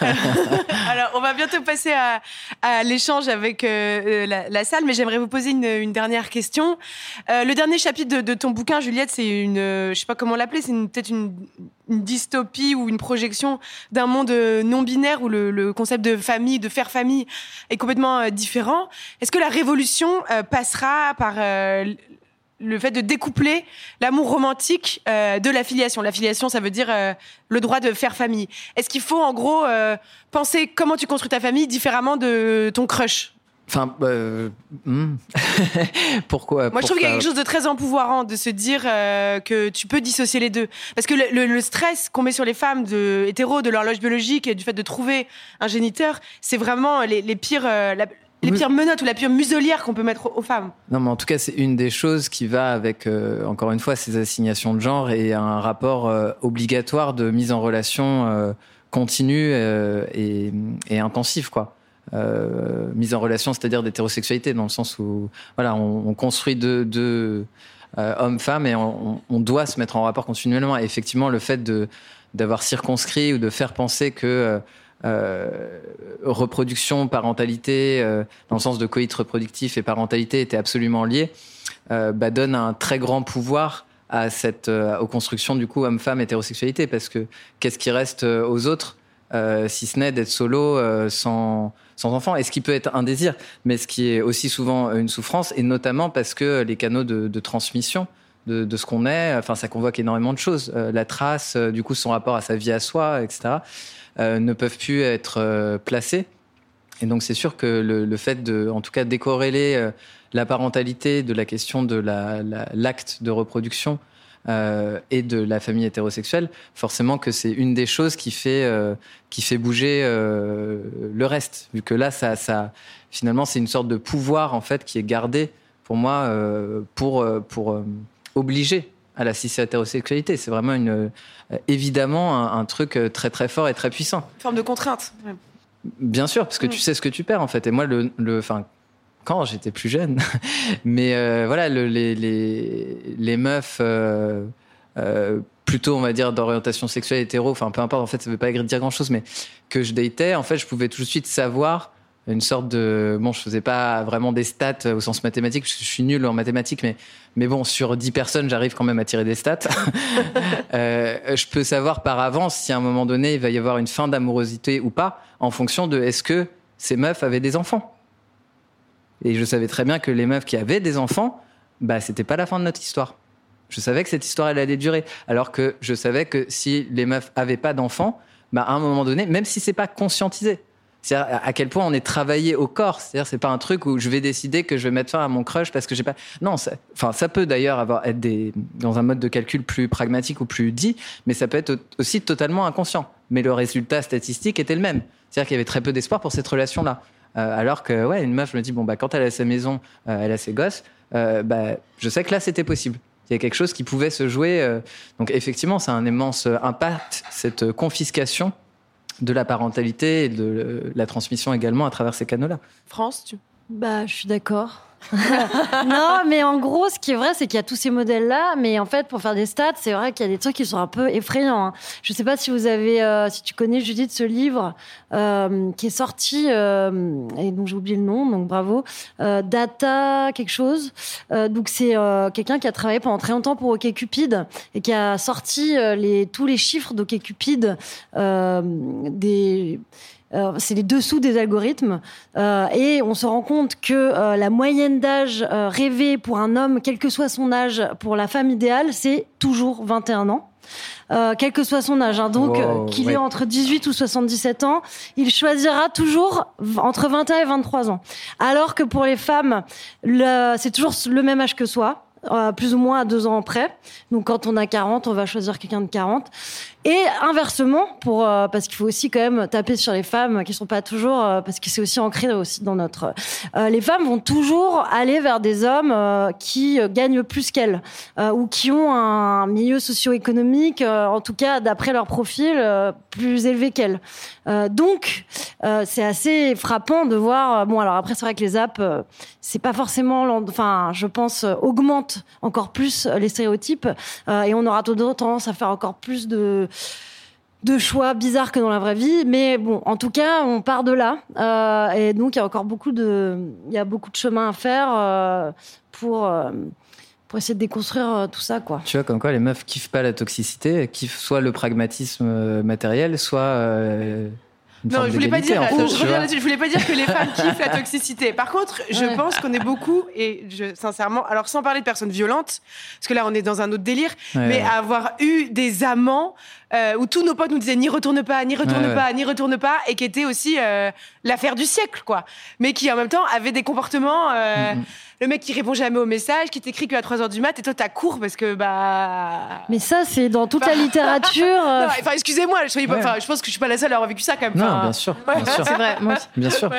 [laughs] Alors, on va bientôt passer à, l'échange avec euh, euh, la, salle, mais j'aimerais vous poser une, dernière question. Euh, le dernier chapitre de, ton bouquin, Juliette, c'est une, euh, je sais pas comment l'appeler, c'est peut-être une, dystopie ou une projection d'un monde non binaire où le, concept de famille, de faire famille, est complètement différent. Est-ce que la révolution passera par le fait de découpler l'amour romantique euh, de l'affiliation. L'affiliation, ça veut dire euh, le droit de faire famille. Est-ce qu'il faut en gros euh, penser comment tu construis ta famille différemment de ton crush? Enfin, euh, hmm. [laughs] pourquoi Moi, je trouve qu'il y a quelque chose de très empouvoirant de se dire que tu peux dissocier les deux. Parce que le, le- le stress qu'on met sur les femmes de hétéros, de l'horloge biologique et du fait de trouver un géniteur, c'est vraiment les, les pires, la- les pires menottes ou la pire muselière qu'on peut mettre aux, femmes. Non, mais en tout cas, c'est une des choses qui va avec, euh, encore une fois, ces assignations de genre et un rapport euh, obligatoire de mise en relation euh, continue et, et intensif, quoi. Mise en relation, c'est-à-dire d'hétérosexualité, dans le sens où, voilà, on, on construit deux, deux hommes-femmes et on, on doit se mettre en rapport continuellement. Et effectivement, le fait de d'avoir circonscrit ou de faire penser que euh, reproduction, parentalité, euh, dans le sens de coït reproductif et parentalité étaient absolument liés, euh, bah, donne un très grand pouvoir à cette, euh, aux constructions du coup homme-femme hétérosexualité parce que qu'est-ce qui reste aux autres si ce n'est d'être solo sans sans enfant? Et ce qui peut être un désir mais ce qui est aussi souvent une souffrance et notamment parce que les canaux de, transmission de, ce qu'on est enfin ça convoque énormément de choses. La trace du coup son rapport à sa vie à soi etc ne peuvent plus être euh, placés et donc c'est sûr que le, fait de en tout cas décorréler euh, la parentalité de la question de la- la- l'acte de reproduction euh, et de la famille hétérosexuelle, forcément que c'est une des choses qui fait euh, qui fait bouger euh, le reste. Vu que là, ça, ça finalement, c'est une sorte de pouvoir en fait qui est gardé pour moi euh, pour euh, pour euh, obliger à la cis-hétérosexualité. C'est vraiment une euh, évidemment un, un truc euh, très très fort et très puissant. Une forme de contrainte. Ouais. Bien sûr, parce que tu sais ce que tu perds en fait. Et moi, le, le, enfin, quand j'étais plus jeune, [laughs] mais euh, voilà, le- les, les, les meufs euh, euh, plutôt, on va dire, d'orientation sexuelle hétéro, enfin, peu importe, en fait, ça veut pas dire grand chose, mais que je datais, en fait, je pouvais tout de suite savoir une sorte de bon je faisais pas vraiment des stats au sens mathématique parce que je suis nul en mathématiques mais mais bon sur 10 personnes j'arrive quand même à tirer des stats. [laughs] Euh, je peux savoir par avance si à un moment donné il va y avoir une fin d'amourosité ou pas en fonction de est-ce que ces meufs avaient des enfants. Et je savais très bien que les meufs qui avaient des enfants bah c'était pas la fin de notre histoire. Je savais que cette histoire elle allait durer. Alors que je savais que si les meufs avaient pas d'enfants bah à un moment donné même si c'est pas conscientisé c'est-à-dire à quel point on est travaillé au corps. C'est-à-dire c'est pas un truc où je vais décider que je vais mettre fin à mon crush parce que j'ai pas. Non, ça, enfin ça peut d'ailleurs avoir être des dans un mode de calcul plus pragmatique ou plus dit, mais ça peut être aussi totalement inconscient. Mais le résultat statistique était le même. C'est-à-dire qu'il y avait très peu d'espoir pour cette relation-là. Euh, alors que ouais, une meuf je me dis bon bah quand elle a sa maison, euh, elle a ses gosses, euh, bah je sais que là c'était possible. Il y a quelque chose qui pouvait se jouer. donc effectivement, ça a un immense impact cette confiscation de la parentalité et de la transmission également à travers ces canaux-là. France, tu... Bah, je suis d'accord. Non, mais en gros, ce qui est vrai, c'est qu'il y a tous ces modèles-là, mais en fait, pour faire des stats, c'est vrai qu'il y a des trucs qui sont un peu effrayants. hein. Je sais pas si vous avez, euh, si tu connais Judith, ce livre euh, qui est sorti, euh, et donc j'ai oublié le nom, donc bravo, Data quelque chose. Donc c'est quelqu'un qui a travaillé pendant très longtemps pour OkCupid et qui a sorti tous les chiffres d'OkCupid des euh, c'est les dessous des algorithmes euh, et on se rend compte que euh, la moyenne d'âge rêvée pour un homme, quel que soit son âge, pour la femme idéale, c'est toujours 21 ans. Quel que soit son âge, hein. donc Wow, qu'il ouais. ait entre 18 ou 77 ans, il choisira toujours entre 21 et 23 ans. Alors que pour les femmes, le- c'est toujours le même âge que soi, plus ou moins à deux ans près. Donc quand on a 40, on va choisir quelqu'un de 40. Et inversement, pour euh, parce qu'il faut aussi quand même taper sur les femmes qui sont pas toujours euh, parce que c'est aussi ancré aussi dans notre. euh, les femmes vont toujours aller vers des hommes euh, qui gagnent plus qu'elles euh, ou qui ont un milieu socio-économique, euh, en tout cas d'après leur profil, plus élevé qu'elles. Donc, c'est assez frappant de voir. Bon, alors après, c'est vrai que les apps, c'est pas forcément, enfin, je pense, augmente encore plus les stéréotypes et on aura tendance à faire encore plus de de choix bizarres que dans la vraie vie, mais bon, en tout cas, on part de là, euh, et donc il y a encore beaucoup de, il y a beaucoup de chemin à faire euh, pour euh, pour essayer de déconstruire tout ça, quoi. Tu vois, comme quoi les meufs kiffent pas la toxicité, kiffent soit le pragmatisme matériel, soit. Non, je voulais pas dire. attends, je reviens là-dessus. Je voulais pas dire que les femmes [laughs] kiffent la toxicité. Par contre, je Ouais. pense qu'on est beaucoup et je, sincèrement, alors sans parler de personnes violentes, parce que là on est dans un autre délire, Ouais, mais ouais. avoir eu des amants euh, où tous nos potes nous disaient n'y retourne pas, n'y retourne pas, n'y retourne pas, et qui était aussi euh, l'affaire du siècle, quoi. Mais qui en même temps avaient des comportements. euh, Mhm. Le mec qui répond jamais aux messages, qui t'écrit qu'à 3 heures du mat, et toi t'as cours parce que bah. Mais ça, c'est dans toute la littérature. [laughs] euh, enfin, excusez-moi, pas- Ouais. enfin, je pense que je suis pas la seule à avoir vécu ça quand même. Non, Enfin, bien sûr, bien sûr. C'est vrai, moi aussi. Bien sûr.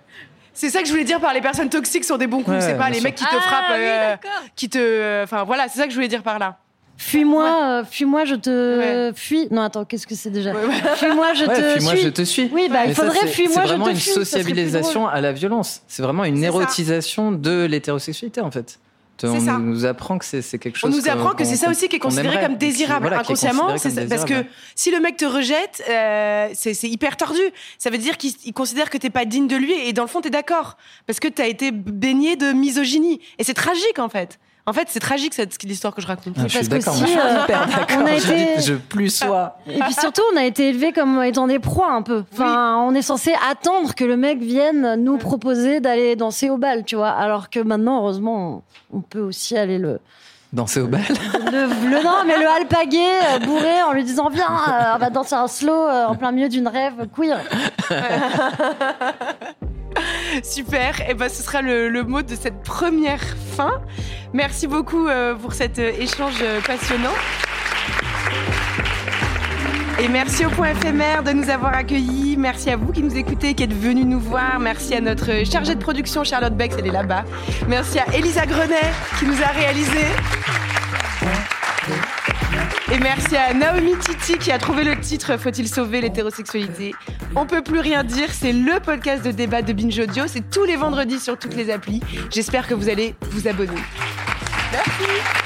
[laughs] C'est ça que je voulais dire par les personnes toxiques sont des bons coups. Ouais, c'est pas les sûr. mecs qui te Ah, frappent, oui, euh, d'accord. qui te. Enfin voilà, c'est ça que je voulais dire par là. Fuis-moi, euh, fuis-moi, je te fuis. Non, attends, qu'est-ce que c'est déjà Ouais, ouais. Fuis-moi, je Ouais, te puis moi suis. je te suis. Oui, bah, Mais il faudrait c'est- fuis-moi, C'est je vraiment te une fuis. ça serait plus sociabilisation à la violence. C'est vraiment une C'est ça. érotisation de l'hétérosexualité en fait. C'est On ça. nous apprend que c'est c'est quelque On chose. nous apprend que c'est ça aussi qui est considéré aimerait, comme désirable voilà, inconsciemment. c'est comme parce que si le mec te rejette, euh, c'est c'est hyper tordu. Ça veut dire qu'il il considère que t'es pas digne de lui et dans le fond t'es d'accord parce que t'as été baigné de misogynie et c'est tragique en fait. En fait, c'est tragique cette l'histoire que je raconte. Ah, je suis parce que d'accord, si, moi, je suis euh, hyper d'accord. on a Je été- Je plus sois. Et puis surtout, on a été élevés comme étant des proies un peu. Enfin, on est censé attendre que le mec vienne nous proposer d'aller danser au bal, tu vois. Alors que maintenant, heureusement, on peut aussi aller le, Danser au bal. le, le- non, mais le alpaguer euh, bourré en lui disant viens, euh, on va danser un slow euh, en plein milieu d'une rêve queer. [laughs] Super. Et ben ce sera le, le mot de cette première fin. Merci beaucoup euh, pour cet échange passionnant. Et merci au point éphémère de nous avoir accueillis. Merci à vous qui nous écoutez, qui êtes venus nous voir. Merci à notre chargée de production Charlotte Bex, elle est là-bas. Merci à Elisa Grenet qui nous a réalisé. Et merci à Naomi Titi qui a trouvé le titre Faut-il sauver l'hétérosexualité? On peut plus rien dire, c'est le podcast de débat de Binge Audio, c'est tous les vendredis sur toutes les applis. J'espère que vous allez vous abonner. On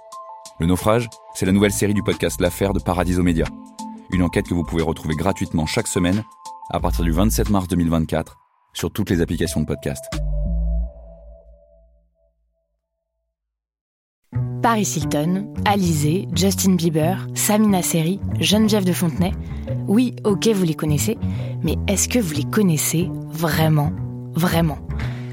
Le naufrage, c'est la nouvelle série du podcast L'affaire de Paradiso Média. Une enquête que vous pouvez retrouver gratuitement chaque semaine à partir du 27 mars 2024 sur toutes les applications de podcast. Paris Hilton, Alizé, Justin Bieber, Samina Seri, Geneviève de Fontenay. Oui, ok, vous les connaissez, mais est-ce que vous les connaissez vraiment Vraiment?